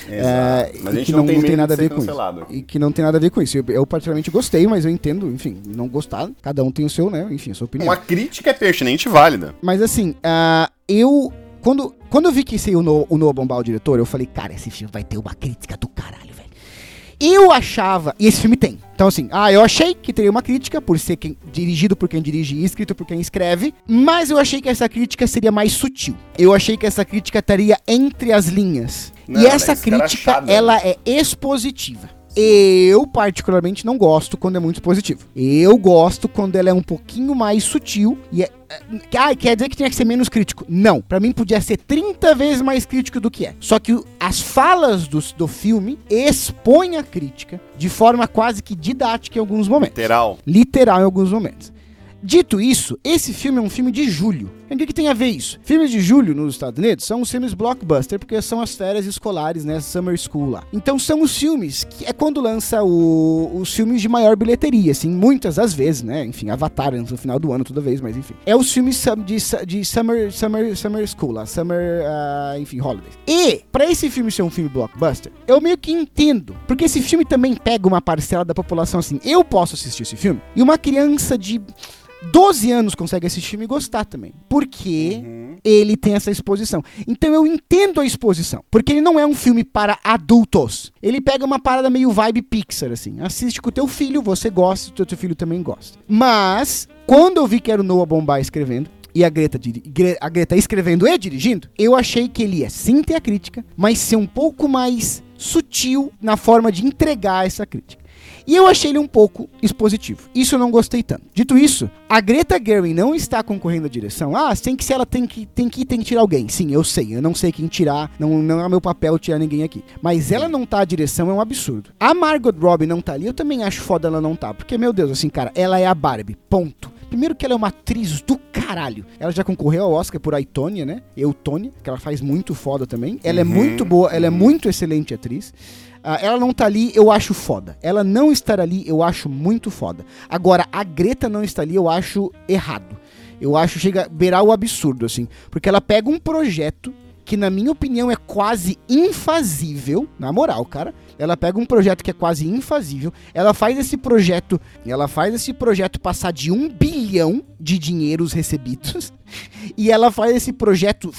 S2: É, mas a gente não, não, tem, tem nada a ver com isso.
S1: E que não tem nada a ver com isso. Eu, eu, particularmente gostei, mas eu entendo, enfim, não gostar, cada um tem o seu, né? Enfim, a sua opinião.
S2: Uma crítica é pertinente e válida.
S1: Mas assim, uh, eu. Quando, quando eu vi que saiu o, o Noah Bombal, o diretor, eu falei, cara, esse filme vai ter uma crítica do caralho. Eu achava, e esse filme tem. Então, assim, ah, eu achei que teria uma crítica por ser quem, dirigido por quem dirige e escrito por quem escreve, mas eu achei que essa crítica seria mais sutil. Eu achei que essa crítica estaria entre as linhas. Não, e essa crítica, né? ela é expositiva. Eu, particularmente, não gosto quando é muito positivo. Eu gosto quando ela é um pouquinho mais sutil e é. Ah, quer dizer que tinha que ser menos crítico? Não. Para mim podia ser 30 vezes mais crítico do que é. Só que as falas do, do filme expõem a crítica de forma quase que didática em alguns momentos.
S2: Literal.
S1: Literal em alguns momentos. Dito isso, esse filme é um filme de julho. O que, que tem a ver isso? Filmes de julho nos Estados Unidos são os filmes blockbuster, porque são as férias escolares, né? Summer School lá. Então são os filmes que é quando lança o, os filmes de maior bilheteria, assim, muitas das vezes, né? Enfim, Avatar no final do ano toda vez, mas enfim. É os filmes de, de Summer, Summer, Summer School lá, Summer, uh, enfim, Holidays. E, para esse filme ser um filme blockbuster, eu meio que entendo, porque esse filme também pega uma parcela da população assim. Eu posso assistir esse filme e uma criança de 12 anos consegue assistir filme e gostar também. Porque uhum. ele tem essa exposição. Então eu entendo a exposição. Porque ele não é um filme para adultos. Ele pega uma parada meio vibe Pixar, assim. Assiste com o teu filho, você gosta, o teu filho também gosta. Mas, quando eu vi que era o Noah Bombay escrevendo, e a Greta, a Greta escrevendo e dirigindo, eu achei que ele ia sim ter a crítica, mas ser um pouco mais sutil na forma de entregar essa crítica. E eu achei ele um pouco expositivo. Isso eu não gostei tanto. Dito isso, a Greta Gerwig não está concorrendo à direção. Ah, tem que ser ela tem que tem que tem que tirar alguém. Sim, eu sei. Eu não sei quem tirar. Não, não é meu papel tirar ninguém aqui. Mas ela não tá à direção é um absurdo. A Margot Robbie não tá ali. Eu também acho foda ela não tá, porque meu Deus, assim, cara, ela é a Barbie. Ponto. Primeiro que ela é uma atriz do caralho. Ela já concorreu ao Oscar por Aitonia, né? Eutônia, que ela faz muito foda também. Ela é
S2: Uhum,
S1: muito boa, ela é muito excelente atriz. Ah, ela não tá ali, eu acho foda. Ela não estar ali, eu acho muito foda. Agora, a Greta não estar ali, eu acho errado. Eu acho chega beirar o absurdo, assim. Porque ela pega um projeto que, na minha opinião, é quase infazível. Na moral, cara. Ela pega um projeto que é quase infazível. Ela faz esse projeto. Ela faz esse projeto passar de um bilhão de dinheiros recebidos. E ela faz esse projeto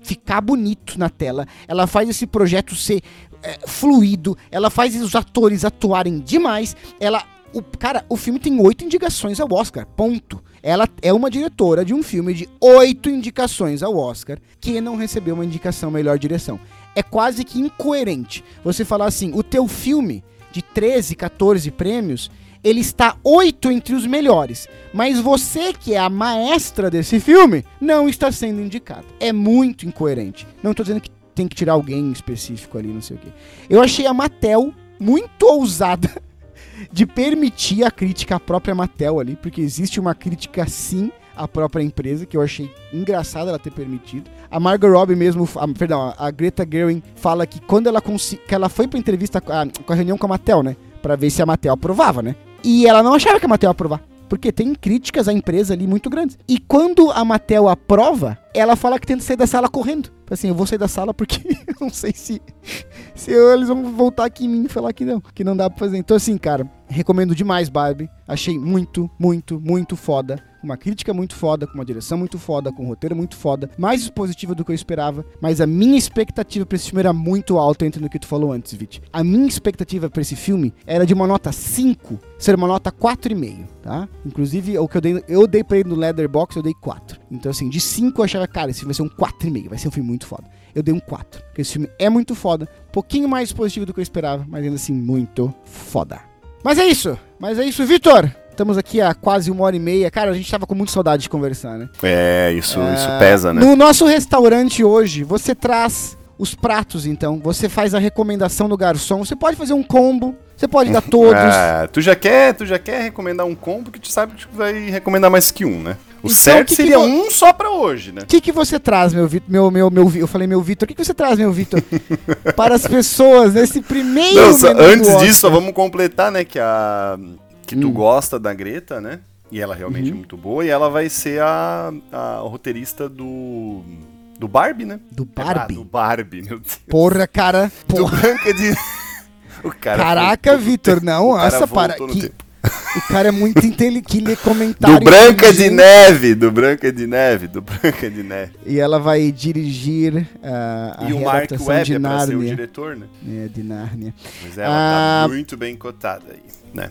S1: ficar bonito na tela. Ela faz esse projeto ser é, fluido. Ela faz os atores atuarem demais. Ela. O, cara, o filme tem oito indicações ao Oscar. Ponto. Ela é uma diretora de um filme de oito indicações ao Oscar que não recebeu uma indicação melhor direção. É quase que incoerente você falar assim: o teu filme de 13, 14 prêmios, ele está oito entre os melhores. Mas você, que é a maestra desse filme, não está sendo indicado. É muito incoerente. Não tô dizendo que tem que tirar alguém específico ali, não sei o quê. Eu achei a Mattel muito ousada de permitir a crítica à própria Mattel ali, porque existe uma crítica sim à própria empresa, que eu achei engraçado ela ter permitido. A Margot Robbie mesmo, a, perdão, a Greta Gerwig fala que quando ela que ela foi pra entrevista com a, com a reunião com a Mattel, né, Pra ver se a Mattel aprovava, né? E ela não achava que a Mattel ia aprovar. Porque tem críticas à empresa ali muito grandes. E quando a Mattel aprova, ela fala que tenta sair da sala correndo. Assim, eu vou sair da sala porque eu não sei se, se eu- eles vão voltar aqui em mim e falar que não, que não dá pra fazer. Então, assim, cara, recomendo demais Barbie. Achei muito, muito, muito foda. Uma crítica muito foda, com uma direção muito foda, com um roteiro muito foda. Mais positiva do que eu esperava. Mas a minha expectativa pra esse filme era muito alta, entre no que tu falou antes, Vit. A minha expectativa pra esse filme era de uma nota 5 ser uma nota 4,5, tá? Inclusive, o que eu dei, eu dei pra ele no Leatherbox, eu dei 4. Então, assim, de 5 eu achava, cara, esse filme vai ser um 4,5, vai ser um filme muito foda. Eu dei um 4, porque esse filme é muito foda. Um pouquinho mais positivo do que eu esperava, mas ainda assim, muito foda. Mas é isso, mas é isso, Vitor. Estamos aqui há quase uma hora e meia. Cara, a gente tava com muita saudade de conversar, né?
S2: É, isso, isso
S1: Ah,
S2: pesa, né?
S1: No nosso restaurante hoje, você traz os pratos, então. Você faz a recomendação do garçom. Você pode fazer um combo, você pode dar todos.
S2: Ah, tu já quer, tu já quer recomendar um combo que tu sabe que tu vai recomendar mais que um, né? O
S1: Então,
S2: certo
S1: que que
S2: seria
S1: vo-
S2: um só pra hoje, né?
S1: O que, que você traz, meu Vitor? Meu, meu, meu, eu falei, meu Vitor, o que, que você traz, meu Vitor? para as pessoas nesse primeiro
S2: Não, só- antes disso, só vamos completar, né, que a que tu
S1: Hum.
S2: gosta da Greta, né? E ela realmente
S1: Uhum.
S2: é muito boa e ela vai ser a, a roteirista do do Barbie, né?
S1: Do
S2: Ah,
S1: Barbie?
S2: do Barbie, meu Deus.
S1: Porra, cara.
S2: Do
S1: Porra.
S2: Branca de O cara
S1: Caraca, Vitor, não, essa para- que-. O cara é muito inteligente. Que lê comentário.
S2: Do Branca de. Neve, do Branca de Neve, do Branca de Neve.
S1: E ela vai dirigir ah, a
S2: e o Mark Webb é pra ser o diretor, né?
S1: É, de Nárnia.
S2: Mas ela
S1: Ah.
S2: tá muito bem cotada aí, né?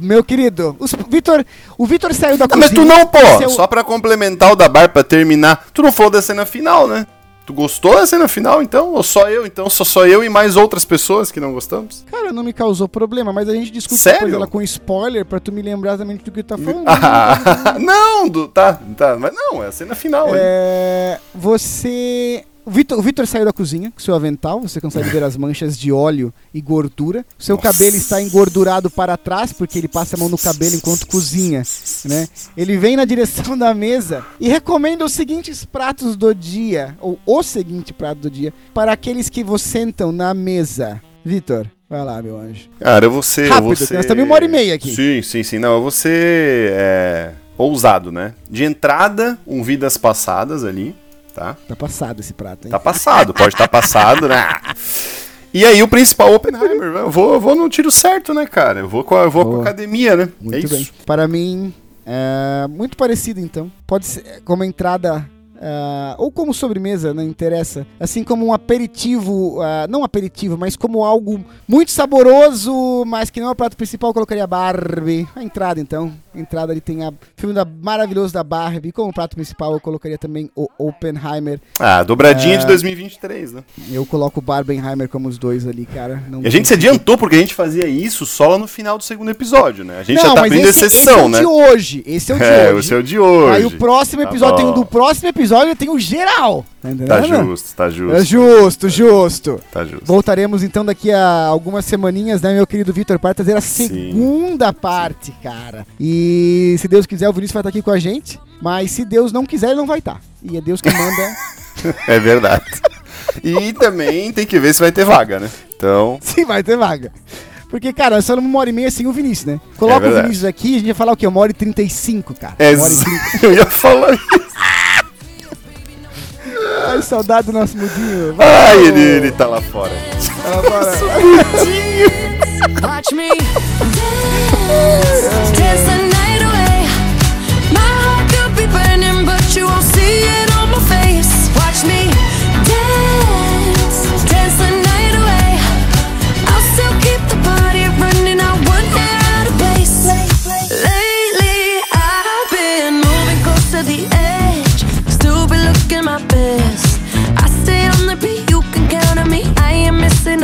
S1: Meu querido, os- Vitor, o Vitor saiu da
S2: Ah, mas
S1: cozinha.
S2: tu não, pô,
S1: seu-
S2: só pra complementar o da Bar pra terminar, tu não falou da cena final, né? Tu gostou da cena final, então? Ou só eu? Então, só só eu e mais outras pessoas que não gostamos?
S1: Cara, não me causou problema, mas a gente discute
S2: Sério?
S1: ela com spoiler pra tu me lembrar exatamente do que tu tá falando.
S2: Ah, não, do, tá, tá, mas não, é a cena final. aí.
S1: É, você. O Vitor, o Vitor saiu da cozinha com seu avental, você consegue ver as manchas de óleo e gordura. Seu
S2: Nossa.
S1: cabelo está engordurado para trás, porque ele passa a mão no cabelo enquanto cozinha, né? Ele vem na direção da mesa e recomenda os seguintes pratos do dia, ou o seguinte prato do dia, para aqueles que vos sentam na mesa. Vitor, vai lá, meu anjo.
S2: Cara, eu vou ser. eu
S1: Rápido,
S2: vou
S1: que
S2: ser...
S1: nós estamos em uma hora e meia aqui.
S2: Sim, sim, sim. Não, eu vou ser. é, ousado, né? De entrada, um Vidas Passadas ali, tá?
S1: Tá passado esse prato, hein?
S2: Tá passado, pode estar passado, né? E aí o principal Oppenheimer, eu vou, eu vou no tiro certo, né, cara? Eu vou com a, eu vou com a academia, né?
S1: Muito
S2: é isso.
S1: bem. Para mim, é muito parecido então. Pode ser como entrada. é, ou como sobremesa, não interessa. Assim como um aperitivo, é, não aperitivo, mas como algo muito saboroso, mas que não é o prato principal, eu colocaria Barbie. A entrada então. Entrada ali tem a filme da maravilhoso da Barbie. Como prato principal, eu colocaria também o Oppenheimer.
S2: Ah, dobradinha
S1: É.
S2: de 2023, né?
S1: Eu coloco o Barbenheimer como os dois ali, cara. Não
S2: E a gente se adiantou porque a gente fazia isso só lá no final do segundo episódio, né? A gente
S1: Não,
S2: já tá abrindo
S1: esse,
S2: exceção,
S1: esse é o
S2: né?
S1: de hoje. Esse é o de
S2: É,
S1: hoje.
S2: o seu de hoje.
S1: Aí o próximo
S2: Tá
S1: episódio tem o do próximo episódio tem o geral. Tá?
S2: Tá justo, tá justo.
S1: É justo, justo.
S2: Tá justo.
S1: Voltaremos então daqui a algumas semaninhas, né, meu querido Vitor, para trazer a
S2: Sim.
S1: segunda parte, cara. E se Deus quiser, o Vinícius vai estar aqui com a gente. Mas se Deus não quiser, ele não vai estar. E é Deus que manda.
S2: É verdade. E também tem que ver se vai ter vaga, né? Então,
S1: se vai ter vaga. Porque, cara, nós falamos uma hora e meia sem o Vinícius, né? Coloca o
S2: verdade.
S1: Vinícius aqui, a gente vai falar o quê? Uma hora e trinta e cinco, cara.
S2: é
S1: Uma hora e
S2: eu ia falar isso.
S1: Ai, saudade do nosso mudinho.
S2: Ai, ele, ele tá lá fora.
S1: Vai, bora.
S3: Watch me dance, dance the